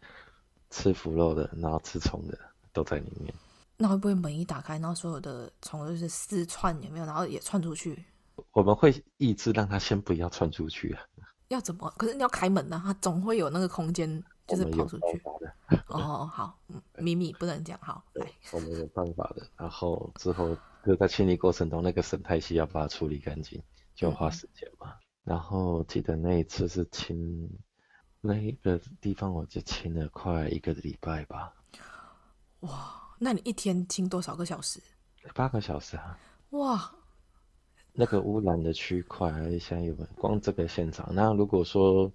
吃腐肉的，然后吃虫的都在里面。
那会不会门一打开，然后所有的虫就是四窜有没有？然后也窜出去？
我们会抑制让它先不要窜出去啊。
要怎么？可是你要开门呢、啊，它总会有那个空间，就是跑出去。哦，好，秘密不能讲。好，来，
我们有办法的。然后之后就在清理过程中，那个生态系要把它处理干净，就花时间嘛、嗯。然后记得那一次是清那一个地方，我就清了快一个礼拜吧。
哇，那你一天清多少个小时？
八个小时啊。
哇。
那个污染的区块，现在有光这个现场。那如果说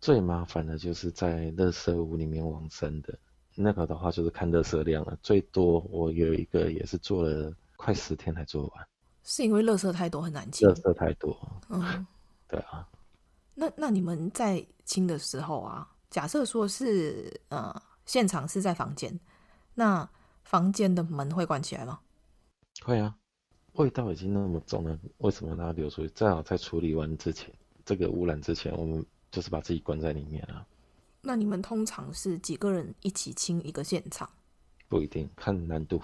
最麻烦的就是在垃圾屋里面往生的，那个的话就是看垃圾量了，最多我有一个也是做了快十天才做完。
是因为垃圾太多很难清？
垃圾太多。
嗯，
对啊。
那那你们在清的时候啊，假设说是呃现场是在房间，那房间的门会关起来吗？
会啊。味道已经那么重了，为什么让它流出去？最好在处理完之前，这个污染之前，我们就是把自己关在里面啊。
那你们通常是几个人一起清一个现场？
不一定，看难度。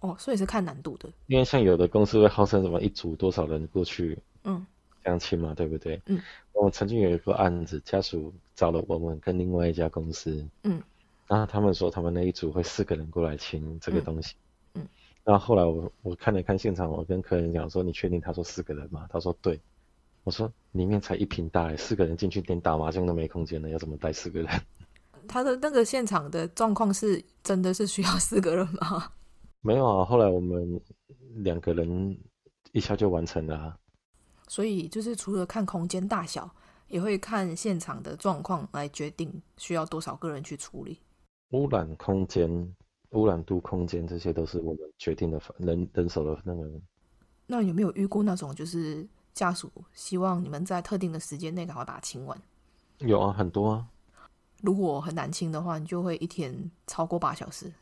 哦，所以是看难度的。
因为像有的公司会号称什么一组多少人过去，
嗯，
这样清嘛，对不对？
嗯。
我们曾经有一个案子，家属找了我们跟另外一家公司，
嗯，
然后他们说他们那一组会四个人过来清这个东西。
嗯嗯，
然后后来我我看了看现场，我跟客人讲说：“你确定？”他说：“四个人吗？”他说：“对。”我说：“里面才一瓶大，四个人进去连打麻将都没空间了，要怎么带四个人？”
他的那个现场的状况是真的是需要四个人吗？
没有啊，后来我们两个人一下就完成了啊。
所以就是除了看空间大小，也会看现场的状况来决定需要多少个人去处理
污染空间。污染度、空间，这些都是我们决定的人人手的那个。
那有没有遇过那种，就是家属希望你们在特定的时间内赶快把它清完？
有啊，很多啊。
如果很难清的话，你就会一天超过八小时。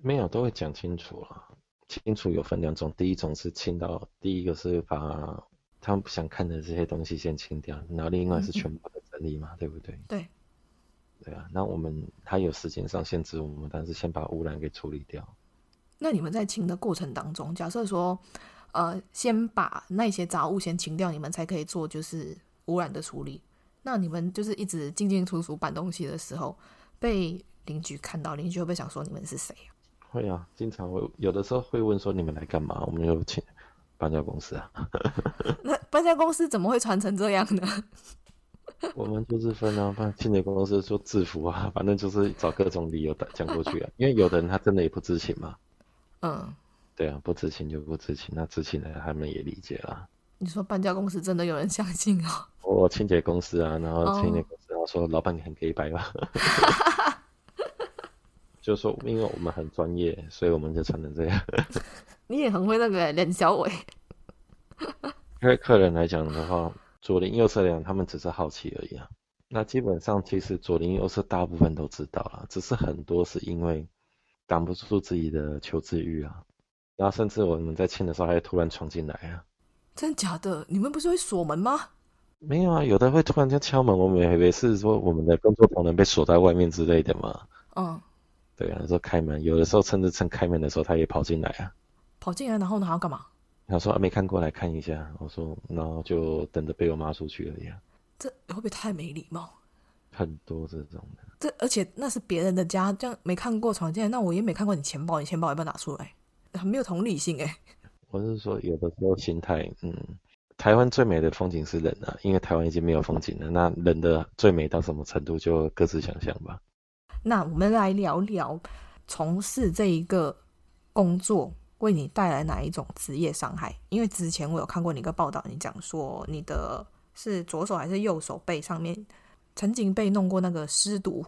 没有，都会讲清楚了。清楚有分两种，第一种是清到，第一个是把他们不想看的这些东西先清掉，然后另外是全部的整理嘛，嗯嗯，对不对？
对。
对啊，那我们它有时间上限制，我们但是先把污染给处理掉。
那你们在清的过程当中，假设说，呃，先把那些杂物先清掉，你们才可以做就是污染的处理。那你们就是一直进进出出搬东西的时候，被邻居看到，邻居会不会想说你们是谁？
会啊，经常会有的时候会问说你们来干嘛？我们有请搬家公司啊。
那搬家公司怎么会传成这样呢？
我们就是分啊，办清洁公司做制服啊，反正就是找各种理由讲过去啊。因为有的人他真的也不知情嘛。
嗯，对
啊，不知情就不知情，那知情的他们也理解啦。
你说搬家公司真的有人相信哦？
我清洁公司啊，然后清洁公司然后说老板你很给白吧。就说因为我们很专业，所以我们就穿成这样。
你也很会那个脸小伟。
因为客人来讲的话。左邻右舍俩，他们只是好奇而已啊。那基本上，其实左邻右舍大部分都知道了，只是很多是因为挡不住自己的求知欲啊。然后甚至我们在清的时候，还会突然闯进来啊。
真的假的？你们不是会锁门吗？
没有啊，有的会突然间敲门，我们以为是说我们的工作同仁被锁在外面之类的嘛。
嗯，
对啊，说开门，有的时候甚至趁开门的时候，他也跑进来啊。
跑进来，然后呢，还要干嘛？
他说：“啊，没看过来看一下。”我说：“然后就等着被我妈出去了呀。”
这会不会太没礼貌？
很多这种的。
这而且那是别人的家，这样没看过闯进来，那我也没看过你钱包，你钱包要不要拿出来？很没有同理心哎。
我是说，有的时候心态，嗯，台湾最美的风景是人啊，因为台湾已经没有风景了。那人的最美到什么程度，就各自想象吧。
那我们来聊聊从事这一个工作。为你带来哪一种职业伤害？因为之前我有看过你一个报道，你讲说你的是左手还是右手背上面曾经被弄过那个尸毒，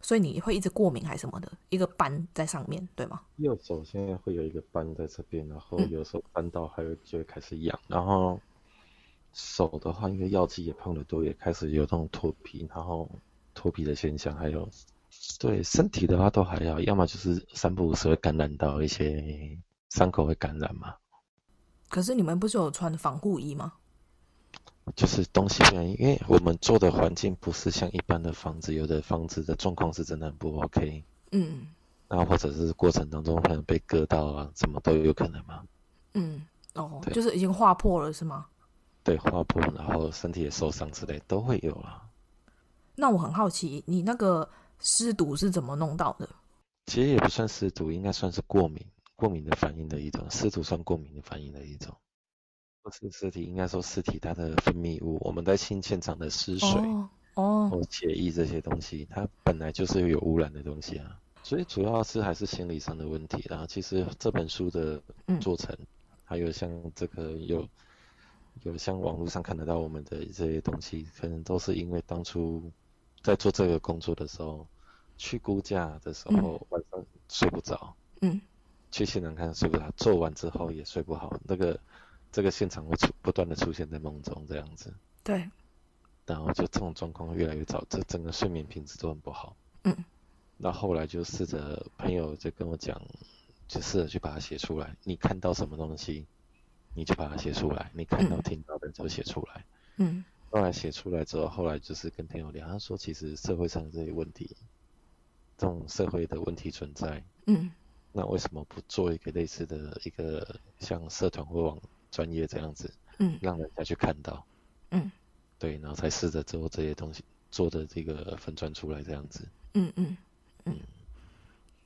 所以你会一直过敏还是什么的，一个斑在上面，对吗？右
手现在会有一个斑在这边，然后有时候斑到还会就会开始痒，嗯、然后手的话，因为药剂也碰得多，也开始有这种脱皮，然后脱皮的现象，还有对身体的话都还好，要么就是三不五时会感染到一些。伤口会感染嘛？
可是你们不是有穿防护衣吗？
就是东西不一样，因为我们做的环境不是像一般的房子，有的房子的状况是真的很不 OK。嗯，那或者是过程当中可能被割到啊，什么都有可能嘛？
嗯，哦，就是已经划破了是吗？
对，划破，然后身体也受伤之类都会有啦。
那我很好奇，你那个湿毒是怎么弄到的？
其实也不算湿毒，应该算是过敏。过敏的反应的一种，湿毒算过敏的反应的一种，不是尸体，应该说尸体它的分泌物，我们在清现场的尸水哦，或血液这些东西，它本来就是有污染的东西啊，所以主要是还是心理上的问题然后。其实这本书的做成，嗯、还有像这个有有像网络上看得到我们的这些东西，可能都是因为当初在做这个工作的时候。去估价的时候晚上睡不着，
嗯，
去现场看睡不着，做完之后也睡不好，那个这个现场会出不断的出现在梦中这样子，
对，
然后就这种状况越来越早，这整个睡眠品质都很不好，
嗯，
那后来就试着朋友就跟我讲，就试着去把它写出来，你看到什么东西，你就把它写出来，你看到听到的就写出来，
嗯。
后来写出来之后，后来就是跟朋友聊，他说其实社会上这些问题，这种社会的问题存在，
嗯，
那为什么不做一个类似的一个像社团或网专业这样子，
嗯，
让人家去看到，
嗯，
对，然后才试着做这些东西，做的这个粉砖出来这样子，
嗯嗯嗯。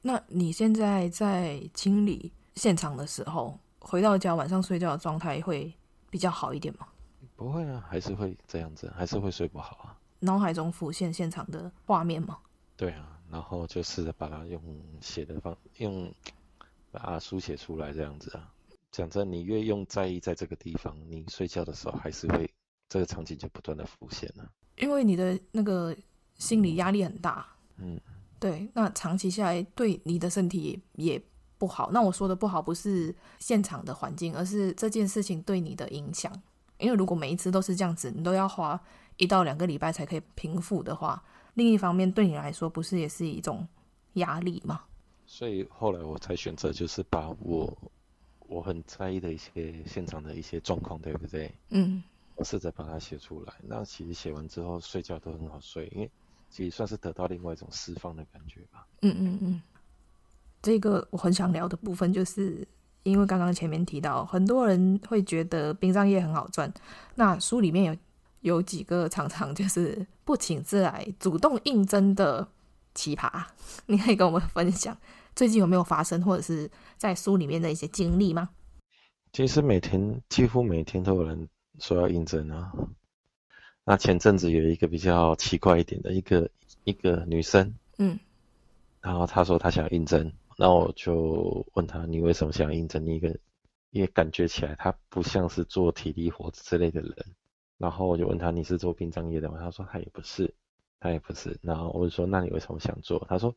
那你现在在清理现场的时候，回到家晚上睡觉的状态会比较好一点吗？
不会啊，还是会这样子，还是会睡不好啊。
脑海中浮现现场的画面吗？
对啊，然后就试着把它用写的方用把它书写出来这样子啊。讲真，你越用在意在这个地方，你睡觉的时候还是会这个场景就不断的浮现了。
因为你的那个心理压力很大，
嗯，
对，那长期下来对你的身体也，也不好。那我说的不好不是现场的环境，而是这件事情对你的影响。因为如果每一次都是这样子，你都要花一到两个礼拜才可以平复的话，另一方面对你来说不是也是一种压力吗？
所以后来我才选择就是把我我很在意的一些现场的一些状况，对不对？
嗯，
我试着把它写出来。那其实写完之后睡觉都很好睡，因为其实算是得到另外一种释放的感觉吧。
嗯嗯嗯，这个我很想聊的部分就是。因为刚刚前面提到，很多人会觉得殡葬业很好赚。那书里面有有几个常常就是不请自来、主动应征的奇葩，你可以跟我们分享最近有没有发生，或者是在书里面的一些经历吗？
其实每天几乎每天都有人说要应征啊。那前阵子有一个比较奇怪一点的一个一个女生，嗯，然后她说她想应征。那我就问她，你为什么想应征一个？因为感觉起来她不像是做体力活之类的人。然后我就问她，你是做殡葬业的吗？她说她也不是，她也不是。然后我就说，那你为什么想做？她说，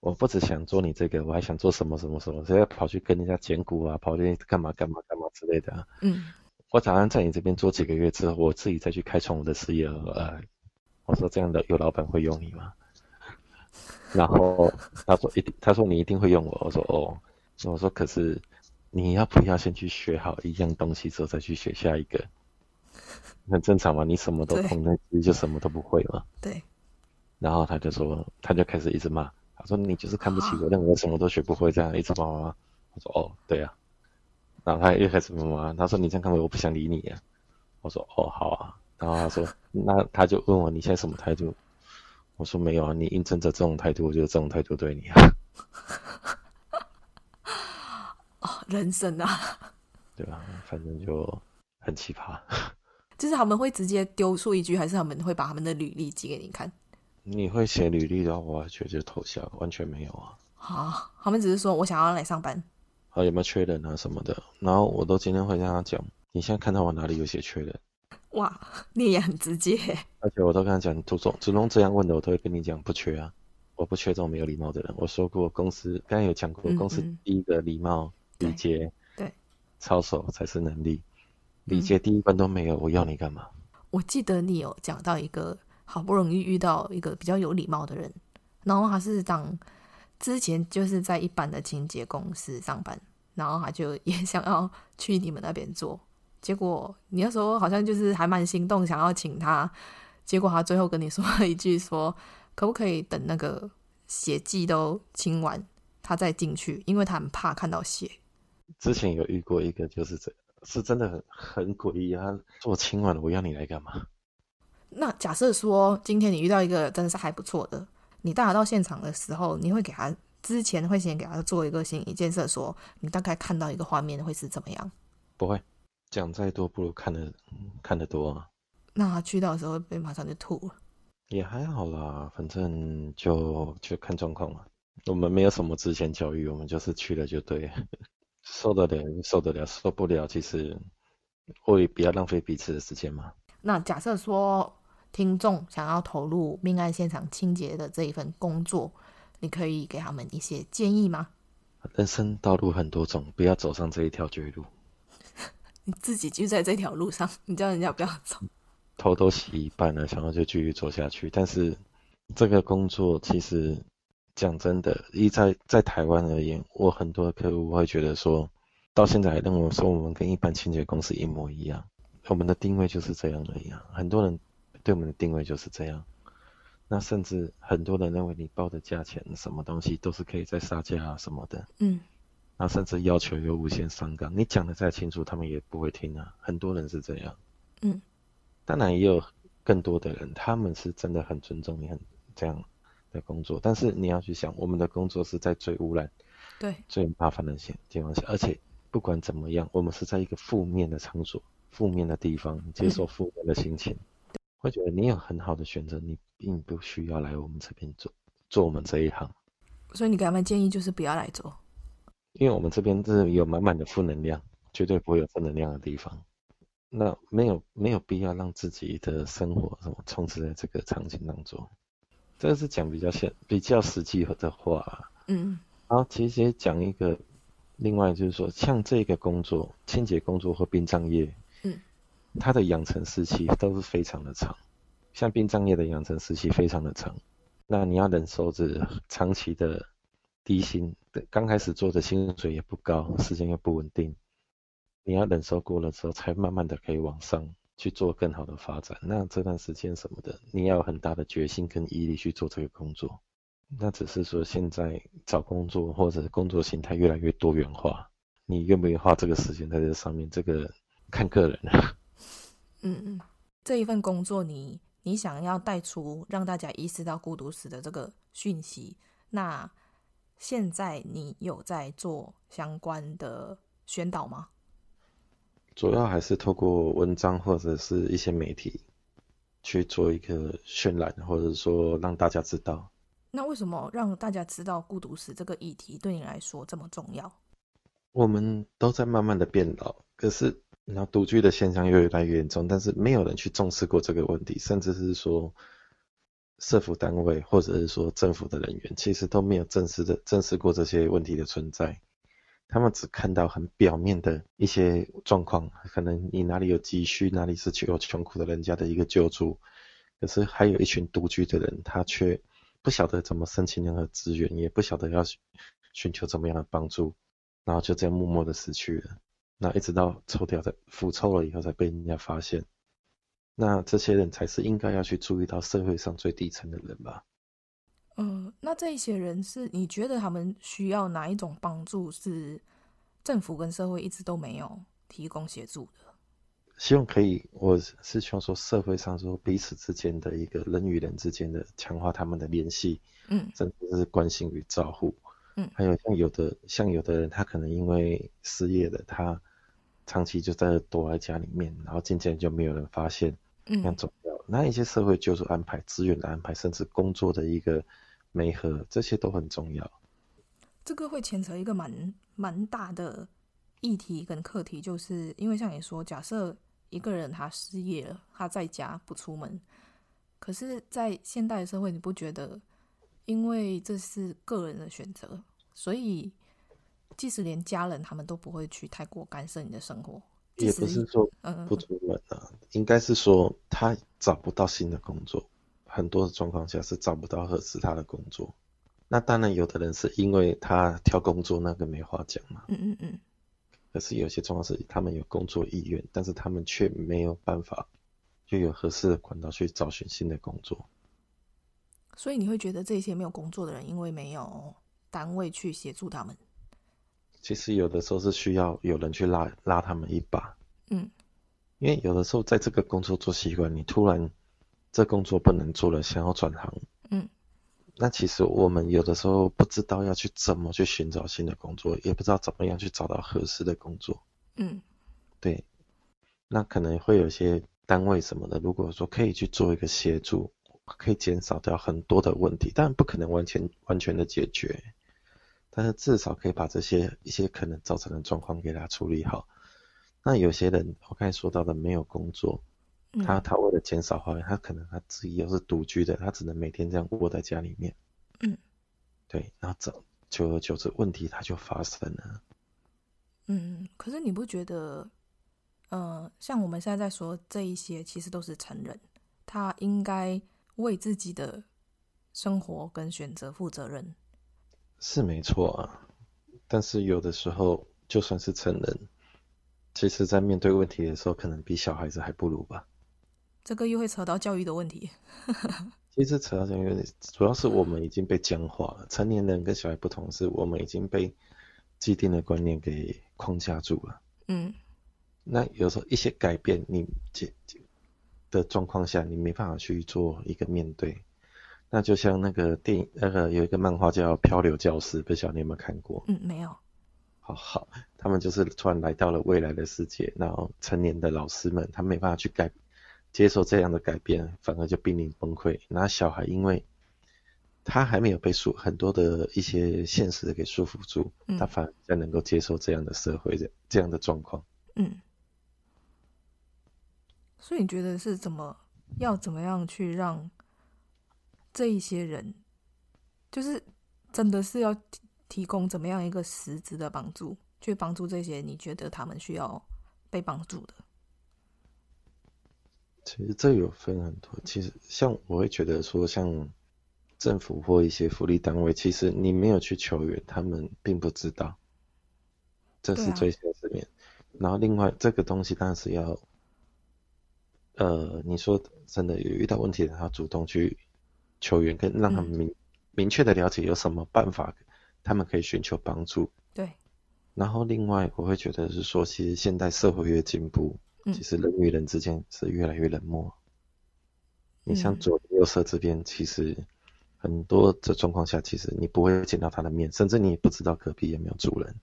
我不只想做你这个，我还想做什么什么什么，所以要跑去跟人家捡骨啊，跑去干嘛干嘛干嘛之类的。嗯，我打算在你这边做几个月之后，我自己再去开创我的事业。呃，我说这样的有老板会用你吗？然后他说一定，他说你一定会用我。我说哦，我说可是你要不要先去学好一样东西之后再去学下一个？很正常嘛，你什么都碰，那其实就什么都不会嘛。
对。
然后他就说，他就开始一直骂，他说你就是看不起我，认为我什么都学不会，这样一直骂骂骂。我说哦，对啊。然后他又开始骂骂，他说你这样看我，我不想理你啊。我说哦，好啊。然后他说，那他就问我你现在什么态度？我说没有啊，你应征着这种态度，我就这种态度对你啊。
哦，人生啊，
对吧？反正就很奇葩。
就是他们会直接丢出一句，还是他们会把他们的履历寄给你看？
你会写履历的话，我觉得就偷笑，完全没有啊。
好，他们只是说我想要来上班。
好，有没有缺人啊什么的？然后我都今天会跟他讲，你现在看到我哪里有写缺人？
哇，你也很直接，
而且我都跟他讲，祖宗祖宗这样问的，我都会跟你讲，不缺啊，我不缺这种没有礼貌的人。我说过，公司刚才有讲过，公司第一个礼貌礼节，对，操守才是能力，礼节第一关都没有，我要你干嘛？
我记得你有讲到一个好不容易遇到一个比较有礼貌的人，然后他是当之前就是在一般的清洁公司上班，然后他就也 想要去你们那边做。结果你那时候好像就是还蛮心动，想要请他。结果他最后跟你说了一句说：“可不可以等那个血迹都清完，他再进去，因为他很怕看到血。”
之前有遇过一个，就是这是真的很很诡异啊！做清完了，我要你来干嘛？
那假设说今天你遇到一个真的是还不错的，你带他到现场的时候，你会给他之前会先给他做一个心理建设，说你大概看到一个画面会是怎么样？
不会。讲再多不如看的看得多啊。
那他去到的时候被马上就吐了。
也还好啦，反正就就看状况嘛。我们没有什么之前教育，我们就是去了就对，受得了受得了，受不了其实会比较浪费彼此的时间嘛。
那假设说听众想要投入命案现场清洁的这一份工作，你可以给他们一些建议吗？
人生道路很多种，不要走上这一条绝路。
你自己就在这条路上，你叫人家不要走。
头都洗一半了，想要就继续做下去。但是这个工作其实讲真的，一在在台湾而言，我很多客户会觉得说，到现在还认为说我们跟一般清洁公司一模一样，我们的定位就是这样而已啊。很多人对我们的定位就是这样。那甚至很多人认为你报的价钱，什么东西都是可以再杀价啊什么的。嗯。那甚至要求有无限上纲，你讲的再清楚，他们也不会听啊。很多人是这样。嗯。当然也有更多的人，他们是真的很尊重你，很这样的工作。但是你要去想，我们的工作是在最污染、对最麻烦的情况下，而且不管怎么样，我们是在一个负面的场所、负面的地方，接受负面的心情。嗯会觉得你有很好的选择，你并不需要来我们这边做做我们这一行。
所以你给他们建议就是不要来做，
因为我们这边是有满满的负能量，绝对不会有负能量的地方。那没有没有必要让自己的生活什么充斥在这个场景当中。这个是讲比较现比较实际的话。嗯。然后其实讲一个，另外就是说，像这个工作，清洁工作或殡葬业。它的养成时期都是非常的长，像殡葬业的养成时期非常的长，那你要忍受着长期的低薪，刚开始做的薪水也不高，时间又不稳定，你要忍受过了之后，才慢慢的可以往上去做更好的发展。那这段时间什么的，你要有很大的决心跟毅力去做这个工作。那只是说现在找工作或者工作形态越来越多元化，你愿不愿意花这个时间在这上面，这个看个人。
嗯嗯，这一份工作你，你你想要带出让大家意识到孤独死的这个讯息，那现在你有在做相关的宣导吗？
主要还是透过文章或者是一些媒体去做一个渲染，或者说让大家知道。
那为什么让大家知道孤独死这个议题对你来说这么重要？
我们都在慢慢的变老，可是。然后独居的现象越来越严重，但是没有人去重视过这个问题，甚至是说，社福单位或者是说政府的人员，其实都没有正视的正视过这些问题的存在。他们只看到很表面的一些状况，可能你哪里有急需，哪里是有穷苦的人家的一个救助，可是还有一群独居的人，他却不晓得怎么申请任何资源，也不晓得要寻求怎么样的帮助，然后就这样默默的死去了。那一直到抽掉在腐臭了以后才被人家发现，那这些人才是应该要去注意到社会上最底层的人吧？
嗯，那这一些人是你觉得他们需要哪一种帮助？是政府跟社会一直都没有提供协助的？
希望可以，我是希望说社会上说彼此之间的一个人与人之间的强化他们的联系，嗯，甚至是关心与照顾，嗯，还有像有的像有的人他可能因为失业了，他。长期就在躲在家里面，然后渐渐就没有人发现，嗯，那重要。那一些社会救助安排、资源的安排，甚至工作的一个媒合，这些都很重要。
这个会牵扯一个蛮蛮大的议题跟课题，就是因为像你说，假设一个人他失业了，他在家不出门，可是，在现代社会，你不觉得，因为这是个人的选择，所以。即使连家人他们都不会去太过干涉你的生活，
也不是说不出门啊，嗯、应该是说他找不到新的工作，很多的状况下是找不到合适他的工作。那当然，有的人是因为他挑工作那个没话讲嘛，嗯嗯嗯。可是有些状况是他们有工作意愿，但是他们却没有办法，就有合适的管道去找寻新的工作。
所以你会觉得这些没有工作的人，因为没有单位去协助他们。
其实有的时候是需要有人去拉拉他们一把，嗯，因为有的时候在这个工作做习惯，你突然这工作不能做了，想要转行，嗯，那其实我们有的时候不知道要去怎么去寻找新的工作，也不知道怎么样去找到合适的工作，嗯，对，那可能会有些单位什么的，如果说可以去做一个协助，可以减少掉很多的问题，但不可能完全完全的解决。但是至少可以把这些一些可能造成的状况给他处理好。那有些人我刚才说到的没有工作，他他为了减少花费，他可能他自己又是独居的，他只能每天这样窝在家里面。
嗯，
对，然后这久而久之，问题他就发生了。
嗯，可是你不觉得，呃，像我们现在在说这一些，其实都是成人，他应该为自己的生活跟选择负责任。
是没错啊，但是有的时候，就算是成人，其实在面对问题的时候，可能比小孩子还不如吧。
这个又会扯到教育的问题。
其实扯到教育，主要是我们已经被僵化了。成年人跟小孩不同，是我们已经被既定的观念给框架住了。
嗯。
那有时候一些改变，你解的状况下，你没办法去做一个面对。那就像那个电影，那个有一个漫画叫《漂流教室》，不晓得你有没有看过？
嗯，没有。
好好，他们就是突然来到了未来的世界，然后成年的老师们，他没办法去改接受这样的改变，反而就濒临崩溃。那小孩因为他还没有被束很多的一些现实给束缚住，嗯、他反而才能够接受这样的社会的这样的状况。
嗯。所以你觉得是怎么要怎么样去让？这一些人，就是真的是要提供怎么样一个实质的帮助，去帮助这些你觉得他们需要被帮助的。
其实这有分很多，其实像我会觉得说，像政府或一些福利单位，其实你没有去求援，他们并不知道，这是最现实面。啊、然后另外这个东西当然是要，呃，你说真的有遇到问题的，他主动去。求援，跟让他们明、嗯、明确的了解有什么办法，他们可以寻求帮助。
对。
然后另外，我会觉得是说，其实现代社会越进步，嗯、其实人与人之间是越来越冷漠。嗯、你像左邻右舍这边，其实很多的状况下，其实你不会见到他的面，甚至你也不知道隔壁有没有主人。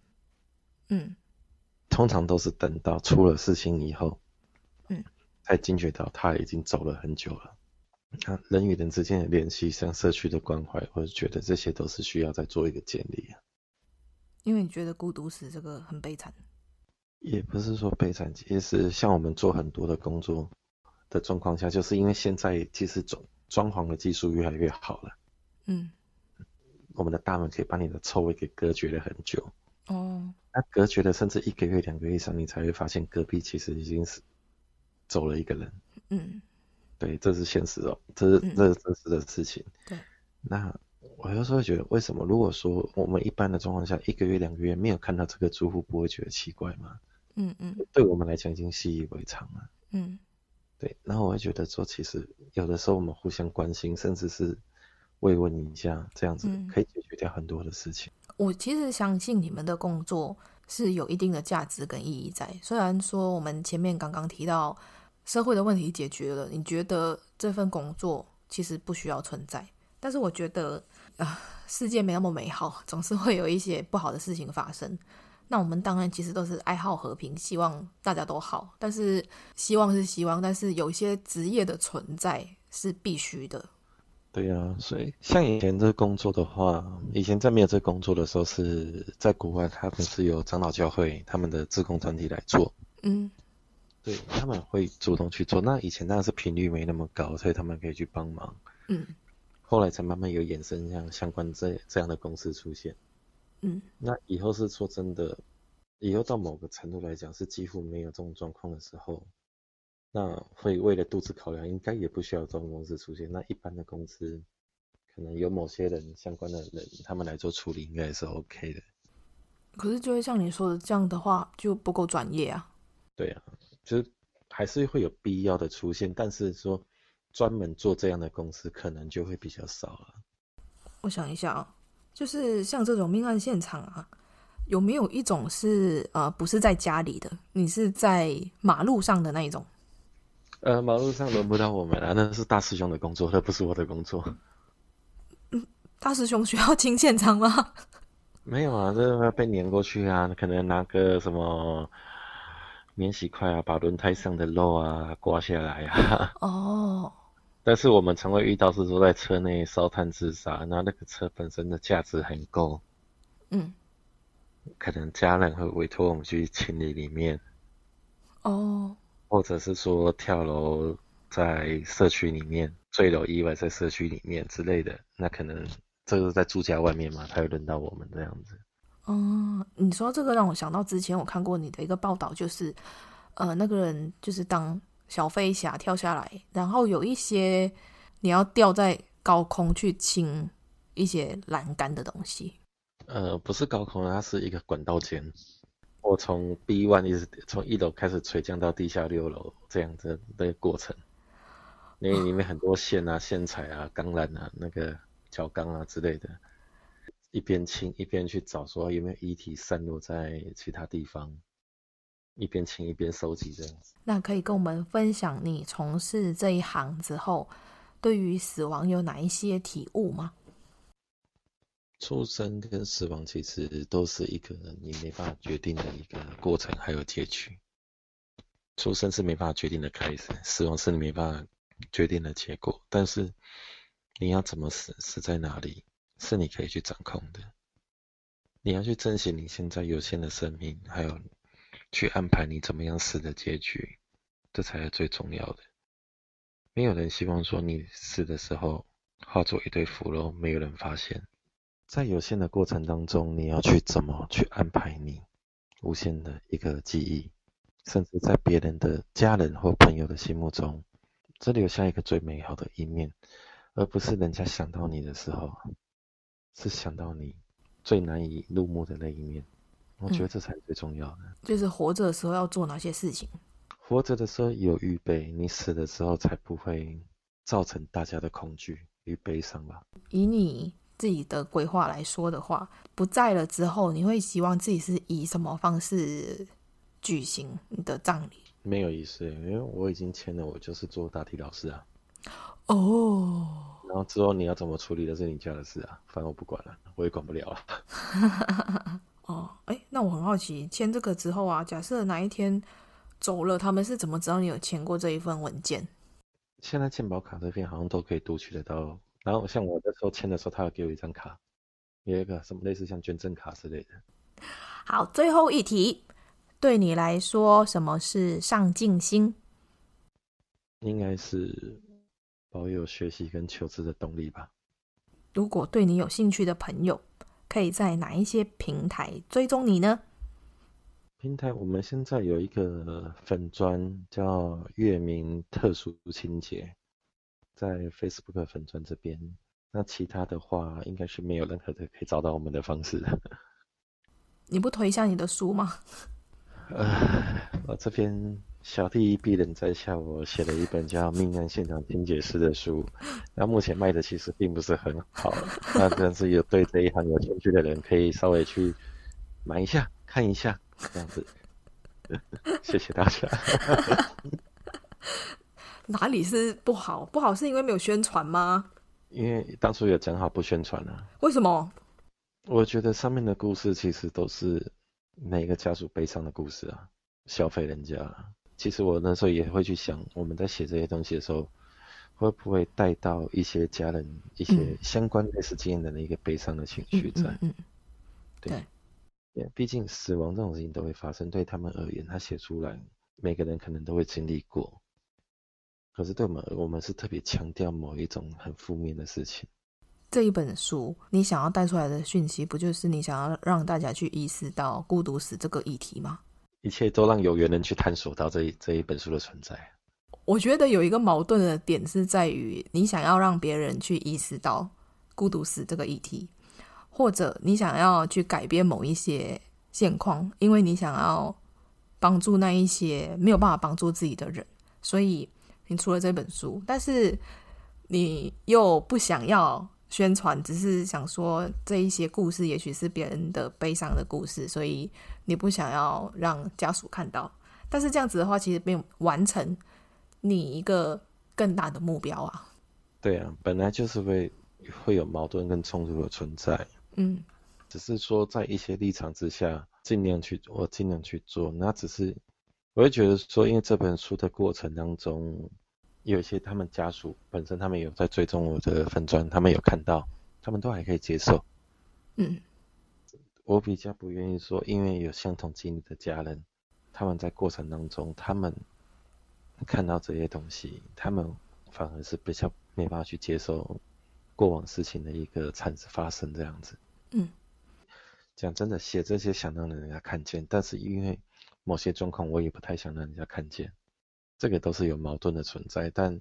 嗯。
通常都是等到出了事情以后，
嗯，
才惊觉到他已经走了很久了。那人与人之间的联系，像社区的关怀，我觉得这些都是需要再做一个建立。
因为你觉得孤独死这个很悲惨，
也不是说悲惨，其实像我们做很多的工作的状况下，就是因为现在其实装装潢的技术越来越好了。
嗯，
我们的大门可以把你的臭味给隔绝了很久。
哦，
那隔绝了甚至一个月、两个月以上，你才会发现隔壁其实已经是走了一个人。
嗯。
对，这是现实哦，这是这是真实的事情。
嗯、对，
那我有时候会觉得，为什么如果说我们一般的状况下，一个月两个月没有看到这个住户，不会觉得奇怪吗？
嗯嗯，
对我们来讲已经习以为常了。
嗯，
对，然后我会觉得说，其实有的时候我们互相关心，甚至是慰问一下，这样子可以解决掉很多的事情。
嗯、我其实相信你们的工作是有一定的价值跟意义在，虽然说我们前面刚刚提到。社会的问题解决了，你觉得这份工作其实不需要存在？但是我觉得啊、呃，世界没那么美好，总是会有一些不好的事情发生。那我们当然其实都是爱好和平，希望大家都好。但是希望是希望，但是有一些职业的存在是必须的。
对呀、啊，所以像以前这工作的话，以前在没有这工作的时候，是在国外，他们是由长老教会他们的自工团体来做。
嗯。
对，他们会主动去做。那以前当然是频率没那么高，所以他们可以去帮忙。
嗯，
后来才慢慢有衍生像相关这这样的公司出现。
嗯，
那以后是说真的，以后到某个程度来讲是几乎没有这种状况的时候，那会为了肚子考量，应该也不需要这种公司出现。那一般的公司可能有某些人相关的人，他们来做处理，应该也是 OK 的。
可是就会像你说的这样的话，就不够专业啊。
对啊。就是还是会有必要的出现，但是说专门做这样的公司可能就会比较少了。
我想一下啊，就是像这种命案现场啊，有没有一种是呃不是在家里的，你是在马路上的那一种？
呃，马路上轮不到我们啊，那是大师兄的工作，那不是我的工作。
嗯，大师兄需要清现场吗？
没有啊，这要被碾过去啊，可能拿个什么。免洗块啊，把轮胎上的肉啊刮下来啊。
哦。Oh.
但是我们常会遇到是说在车内烧炭自杀，那那个车本身的价值很够。
嗯。
可能家人会委托我们去清理里面。
哦。Oh.
或者是说跳楼在社区里面，坠楼意外在社区里面之类的，那可能这个在住家外面嘛，才会轮到我们这样子。
嗯，你说这个让我想到之前我看过你的一个报道，就是呃那个人就是当小飞侠跳下来，然后有一些你要吊在高空去清一些栏杆的东西。
呃，不是高空，它是一个管道间。我从 B one 一直从一楼开始垂降到地下六楼，这样子的过程，因为里面很多线啊、线材啊、钢缆啊、那个角钢啊之类的，一边清一边去找说有没有遗体散落在其他地方，一边清一边收集这样子。
那可以跟我们分享你从事这一行之后，对于死亡有哪一些体悟吗？
出生跟死亡其实都是一个你没办法决定的一个过程，还有结局。出生是没办法决定的开始，死亡是你没办法决定的结果。但是你要怎么死，死在哪里，是你可以去掌控的。你要去珍惜你现在有限的生命，还有去安排你怎么样死的结局，这才是最重要的。没有人希望说你死的时候化作一堆腐肉，没有人发现。在有限的过程当中，你要去怎么去安排你无限的一个记忆，甚至在别人的家人或朋友的心目中，只留下一个最美好的一面，而不是人家想到你的时候，是想到你最难以入目的那一面。我觉得这才是最重要的。
嗯，就是活着的时候要做哪些事情？
活着的时候有预备，你死的时候才不会造成大家的恐惧与悲伤吧。
以你。自己的规划来说的话，不在了之后，你会希望自己是以什么方式举行你的葬礼？
没有意思，因为我已经签了，我就是做大体老师啊。
哦。Oh.
然后之后你要怎么处理的是你家的事啊，反正我不管了，我也管不了了。
哦，哎，那我很好奇，签这个之后啊，假设哪一天走了，他们是怎么知道你有签过这一份文件？
现在健保卡这边好像都可以读取得到。然后像我那时候签的时候，他有给我一张卡，有一个什么类似像捐赠卡之类的。
好，最后一题，对你来说，什么是上进心？
应该是保有学习跟求知的动力吧。
如果对你有兴趣的朋友，可以在哪一些平台追踪你呢？
平台我们现在有一个粉砖叫月明特殊清洁。在 Facebook 粉砖这边，那其他的话应该是没有任何的可以找到我们的方式。
你不推一下你的书吗？
呃，我这边小弟鄙人在下，我写了一本叫《命案现场清洁师》的书，那目前卖的其实并不是很好，那但是有对这一行有兴趣的人可以稍微去买一下看一下，这样子。谢谢大家。
哪里是不好？不好是因为没有宣传吗？
因为当初有讲好不宣传啊。
为什么？
我觉得上面的故事其实都是每一个家属悲伤的故事啊，消费人家。其实我那时候也会去想，我们在写这些东西的时候，会不会带到一些家人、一些相关类似经验的一个悲伤的情绪在？
嗯，嗯，嗯，
对。对，毕竟死亡这种事情都会发生，对他们而言，他写出来，每个人可能都会经历过。可是对我们，我们是特别强调某一种很负面的事情。
这一本书，你想要带出来的讯息，不就是你想要让大家去意识到孤独死这个议题吗？
一切都让有缘人去探索到这一这一本书的存在。
我觉得有一个矛盾的点是在于，你想要让别人去意识到孤独死这个议题，或者你想要去改变某一些现况，因为你想要帮助那一些没有办法帮助自己的人，所以。你出了这本书，但是你又不想要宣传，只是想说这一些故事也许是别人的悲伤的故事，所以你不想要让家属看到。但是这样子的话，其实没有完成你一个更大的目标啊。
对啊，本来就是会会有矛盾跟冲突的存在。嗯，只是说在一些立场之下，尽量去我尽量去做，那只是。我会觉得说，因为这本书的过程当中，有一些他们家属本身，他们有在追踪我的粉砖，他们有看到，他们都还可以接受。嗯，我比较不愿意说，因为有相同经历的家人，他们在过程当中，他们看到这些东西，他们反而是比较没办法去接受过往事情的一个产生发生这样子。
嗯，
讲真的，写这些想让人家看见，但是因为某些状况，我也不太想让人家看见。这个都是有矛盾的存在，但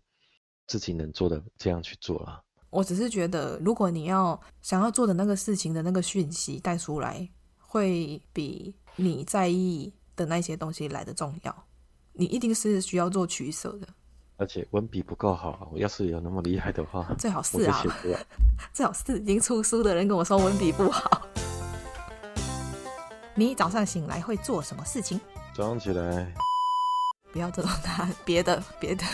自己能做的这样去做啊。
我只是觉得，如果你要想要做的那个事情的那个讯息带出来，会比你在意的那些东西来的重要。你一定是需要做取舍的。
而且文笔不够好，我要是有那么厉害的话，
最好是啊，最好是已经出书的人跟我说文笔不好。你早上醒来会做什么事情？
早上起来。
不要这种他别的别的。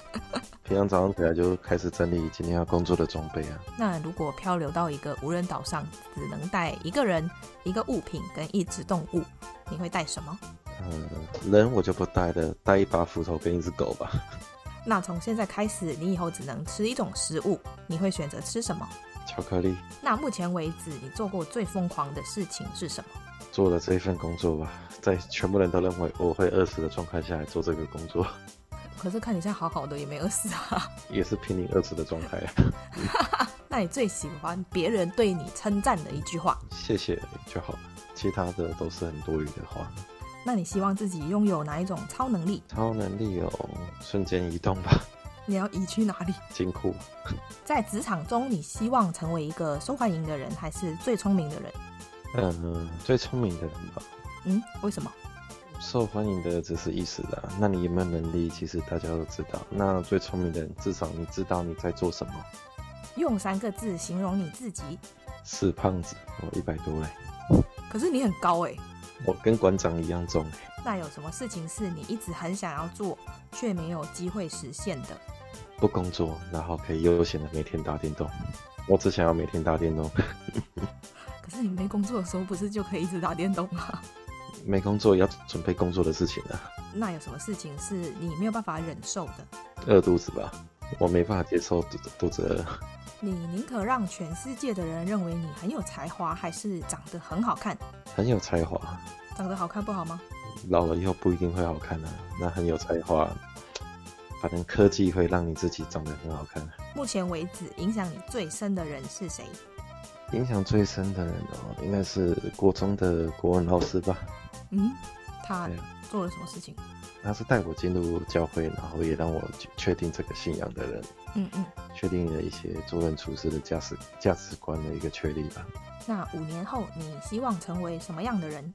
平常早上起来就开始整理今天要工作的装备啊。
那如果漂流到一个无人岛上，只能带一个人、一个物品跟一只动物，你会带什么？
嗯，人我就不带了，带一把斧头跟一只狗吧。
那从现在开始，你以后只能吃一种食物，你会选择吃什么？
巧克力。
那目前为止，你做过最疯狂的事情是什么？
做了这一份工作吧，在全部人都认为我会饿死的状态下来做这个工作。
可是看你现在好好的，也没饿死啊。
也是濒临饿死的状态。
那你最喜欢别人对你称赞的一句话？
谢谢就好了，其他的都是很多余的话。
那你希望自己拥有哪一种超能力？
超能力哦瞬间移动吧。
你要移去哪里？
金库。
在职场中，你希望成为一个受欢迎的人，还是最聪明的人？
嗯，最聪明的人吧。
嗯，为什么？
受欢迎的只是一时的，那你有没有能力？其实大家都知道。那最聪明的人，至少你知道你在做什么。
用三个字形容你自己。
死胖子，我一百多嘞。
可是你很高哎。
我跟馆长一样重。
那有什么事情是你一直很想要做，却没有机会实现的？
不工作，然后可以悠闲的每天打电动。我只想要每天打电动。
可是你没工作的时候，不是就可以一直打电动吗？
没工作要准备工作的事情啊。
那有什么事情是你没有办法忍受的？
饿肚子吧，我没办法接受肚子肚子饿。
你宁可让全世界的人认为你很有才华，还是长得很好看？
很有才华。
长得好看不好吗？
老了以后不一定会好看啊。那很有才华，反正科技会让你自己长得很好看。
目前为止，影响你最深的人是谁？
影响最深的人哦，应该是国中的国文老师吧。
嗯，他做了什么事情？
他是带我进入教会，然后也让我确定这个信仰的人。
嗯嗯，
确定了一些做人处事的价值价值观的一个确立吧。
那五年后，你希望成为什么样的人？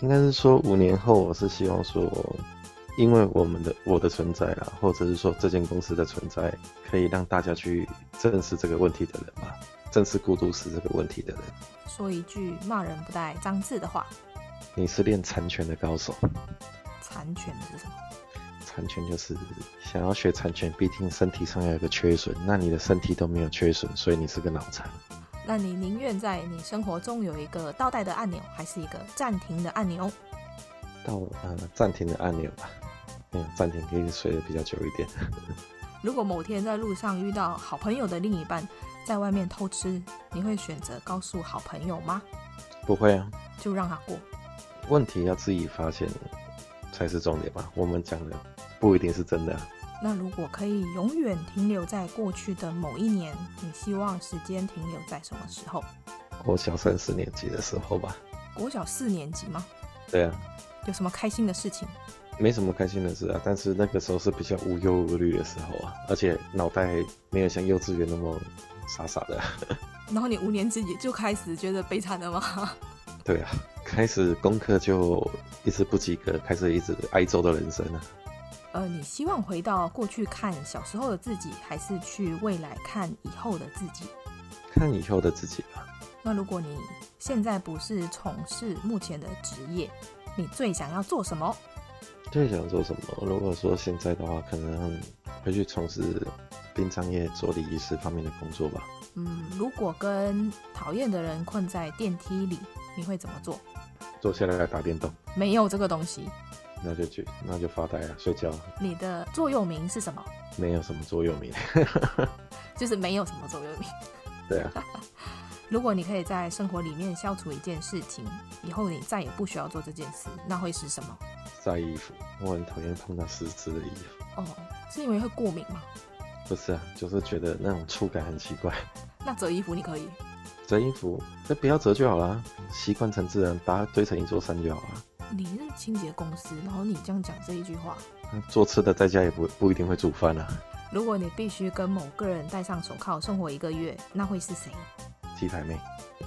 应该是说五年后，我是希望说，因为我们的我的存在啊，或者是说这间公司的存在，可以让大家去正视这个问题的人吧，正视孤独死这个问题的人。
说一句骂人不带脏字的话。
你是练残拳的高手。
残拳是什么？
残拳就是想要学残拳，必定身体上要有个缺损。那你的身体都没有缺损，所以你是个脑残。
那你宁愿在你生活中有一个倒带的按钮，还是一个暂停的按钮？
倒呃暂停的按钮吧。没有暂停可以睡得比较久一点。
如果某天在路上遇到好朋友的另一半在外面偷吃，你会选择告诉好朋友吗？
不会啊，
就让他过。
问题要自己发现才是重点吧。我们讲的不一定是真的啊。
那如果可以永远停留在过去的某一年，你希望时间停留在什么时候？
国小三四年级的时候吧。
国小四年级吗？
对啊。
有什么开心的事情？
没什么开心的事啊，但是那个时候是比较无忧无虑的时候啊，而且脑袋没有像幼稚园那么傻傻的。
然后你五年级就开始觉得悲惨了吗？
对啊。开始功课就一直不及格，开始一直挨揍的人生了。
呃，你希望回到过去看小时候的自己，还是去未来看以后的自己？
看以后的自己吧。
那如果你现在不是从事目前的职业，你最想要做什么？
最想做什么？如果说现在的话，可能会去从事殡葬业做礼仪师方面的工作吧。
嗯，如果跟讨厌的人困在电梯里，你会怎么做？
坐下来来打电动，
没有这个东西，
那就去，那就发呆啊，睡觉。
你的座右铭是什么？
没有什么座右铭，
就是没有什么座右铭。
对啊。
如果你可以在生活里面消除一件事情，以后你再也不需要做这件事，那会是什么？
晒衣服，我很讨厌碰到湿湿的衣服。
哦，是因为会过敏吗？
不是啊，就是觉得那种触感很奇怪。
那折衣服你可以？
折衣服，那不要折就好啦，习惯成自然，把它堆成一座山就好了。
你是清洁公司，然后你这样讲这一句话，
做吃的在家也不不一定会煮饭啊。
如果你必须跟某个人戴上手铐生活一个月，那会是谁？
鸡排妹。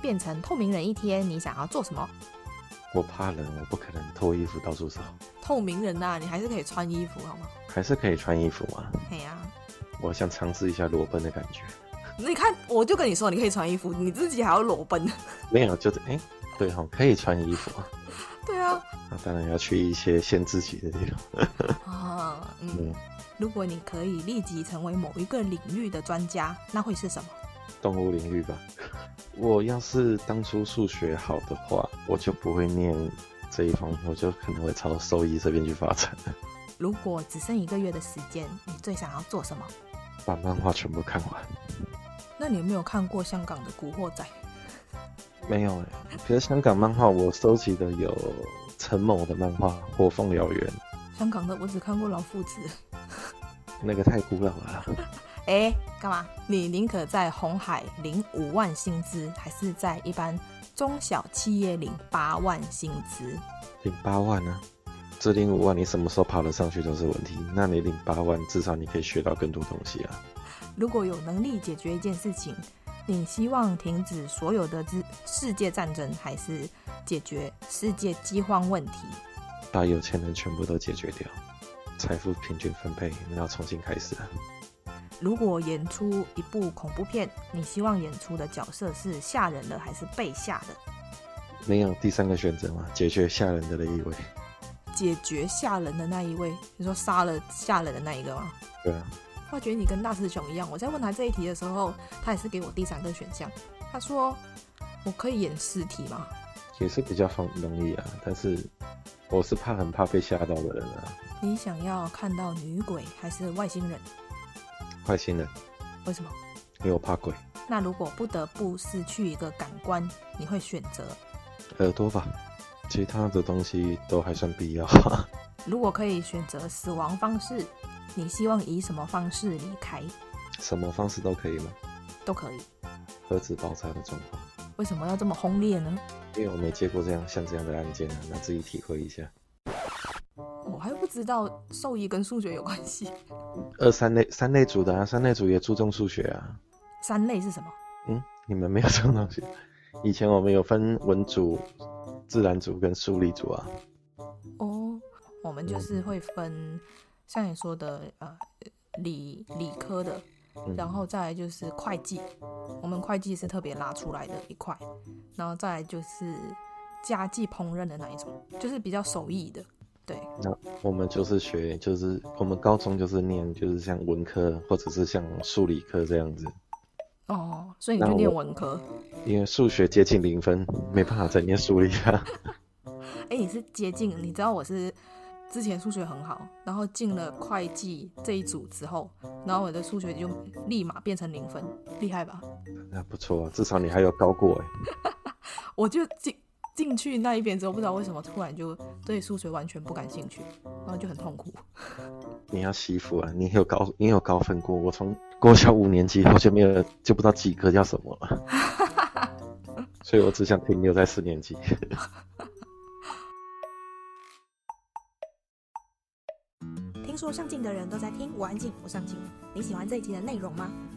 变成透明人一天，你想要做什么？
我怕冷，我不可能脱衣服到处走。
透明人呐、啊，你还是可以穿衣服，好吗？
还是可以穿衣服吗？
哎呀、啊。
我想尝试一下裸奔的感觉。
你看，我就跟你说，你可以穿衣服，你自己还要裸奔。
没有，就是哎、欸，对哈，可以穿衣服。
对啊。
那当然要去一些限制级的地方。
啊，嗯。嗯如果你可以立即成为某一个领域的专家，那会是什么？
动物领域吧。我要是当初数学好的话，我就不会念这一方面，我就可能会朝兽医这边去发展。
如果只剩一个月的时间，你最想要做什么？
把漫画全部看完。
那你有没有看过香港的《古惑仔》？
没有哎。可是香港漫画我收集的有陈某的漫画《火凤燎原》。
香港的我只看过老夫子。
那个太古老了。
哎，干嘛？你宁可在红海领五万薪资，还是在一般中小企业领八万薪资？
领八万呢？这领五万，你什么时候爬得上去都是问题。那你领八万，至少你可以学到更多东西啊。
如果有能力解决一件事情，你希望停止所有的世界战争，还是解决世界饥荒问题？
把有钱人全部都解决掉。财富平均分配，那要重新开始了。
如果演出一部恐怖片，你希望演出的角色是吓人的还是被吓的？
没有第三个选择吗？解决吓人的那一位。
解决吓人的那一位，你说杀了吓人的那一个吗？
对啊。
我觉得你跟大师兄一样，我在问他这一题的时候，他也是给我第三个选项。他说：“我可以演尸体吗？”
也是比较方容易啊，但是我是怕很怕被吓到的人啊。
你想要看到女鬼还是外星人？
外星人。
为什么？
因为我怕鬼。
那如果不得不失去一个感官，你会选择
耳朵吧？其他的东西都还算必要。
如果可以选择死亡方式，你希望以什么方式离开？
什么方式都可以吗？
都可以。
核子爆炸的状况。
为什么要这么轰烈呢？
因为我没接过这样像这样的案件啊，那自己体会一下。
知道兽医跟数学有关系。
二 三类三类组的啊，三类组也注重数学啊。
三类是什么？
嗯，你们没有这种东西。以前我们有分文组、自然组跟数理组啊。
哦，我们就是会分，嗯、像你说的，呃，理理科的。然后再来就是会计，我们会计是特别拉出来的一块，然后再来就是家计烹饪的那一种，就是比较手艺的，对。
那我们就是学，就是我们高中就是念，就是像文科或者是像数理科这样子。
哦，所以你就念文科？
因为数学接近零分，没办法再念数理了。
哎，你是接近？你知道我是？之前数学很好，然后进了会计这一组之后，然后我的数学就立马变成零分，厉害吧？
那不错，至少你还有高过哎。
我就进进去那一边之后，不知道为什么突然就对数学完全不感兴趣，然后就很痛苦。
你要媳妇啊？你有高你有高分过？我从国小五年级后就没有就不知道几个叫什么了，所以我只想停留在四年级。
听说上镜的人都在听，我安静，我上镜。你喜欢这一集的内容吗？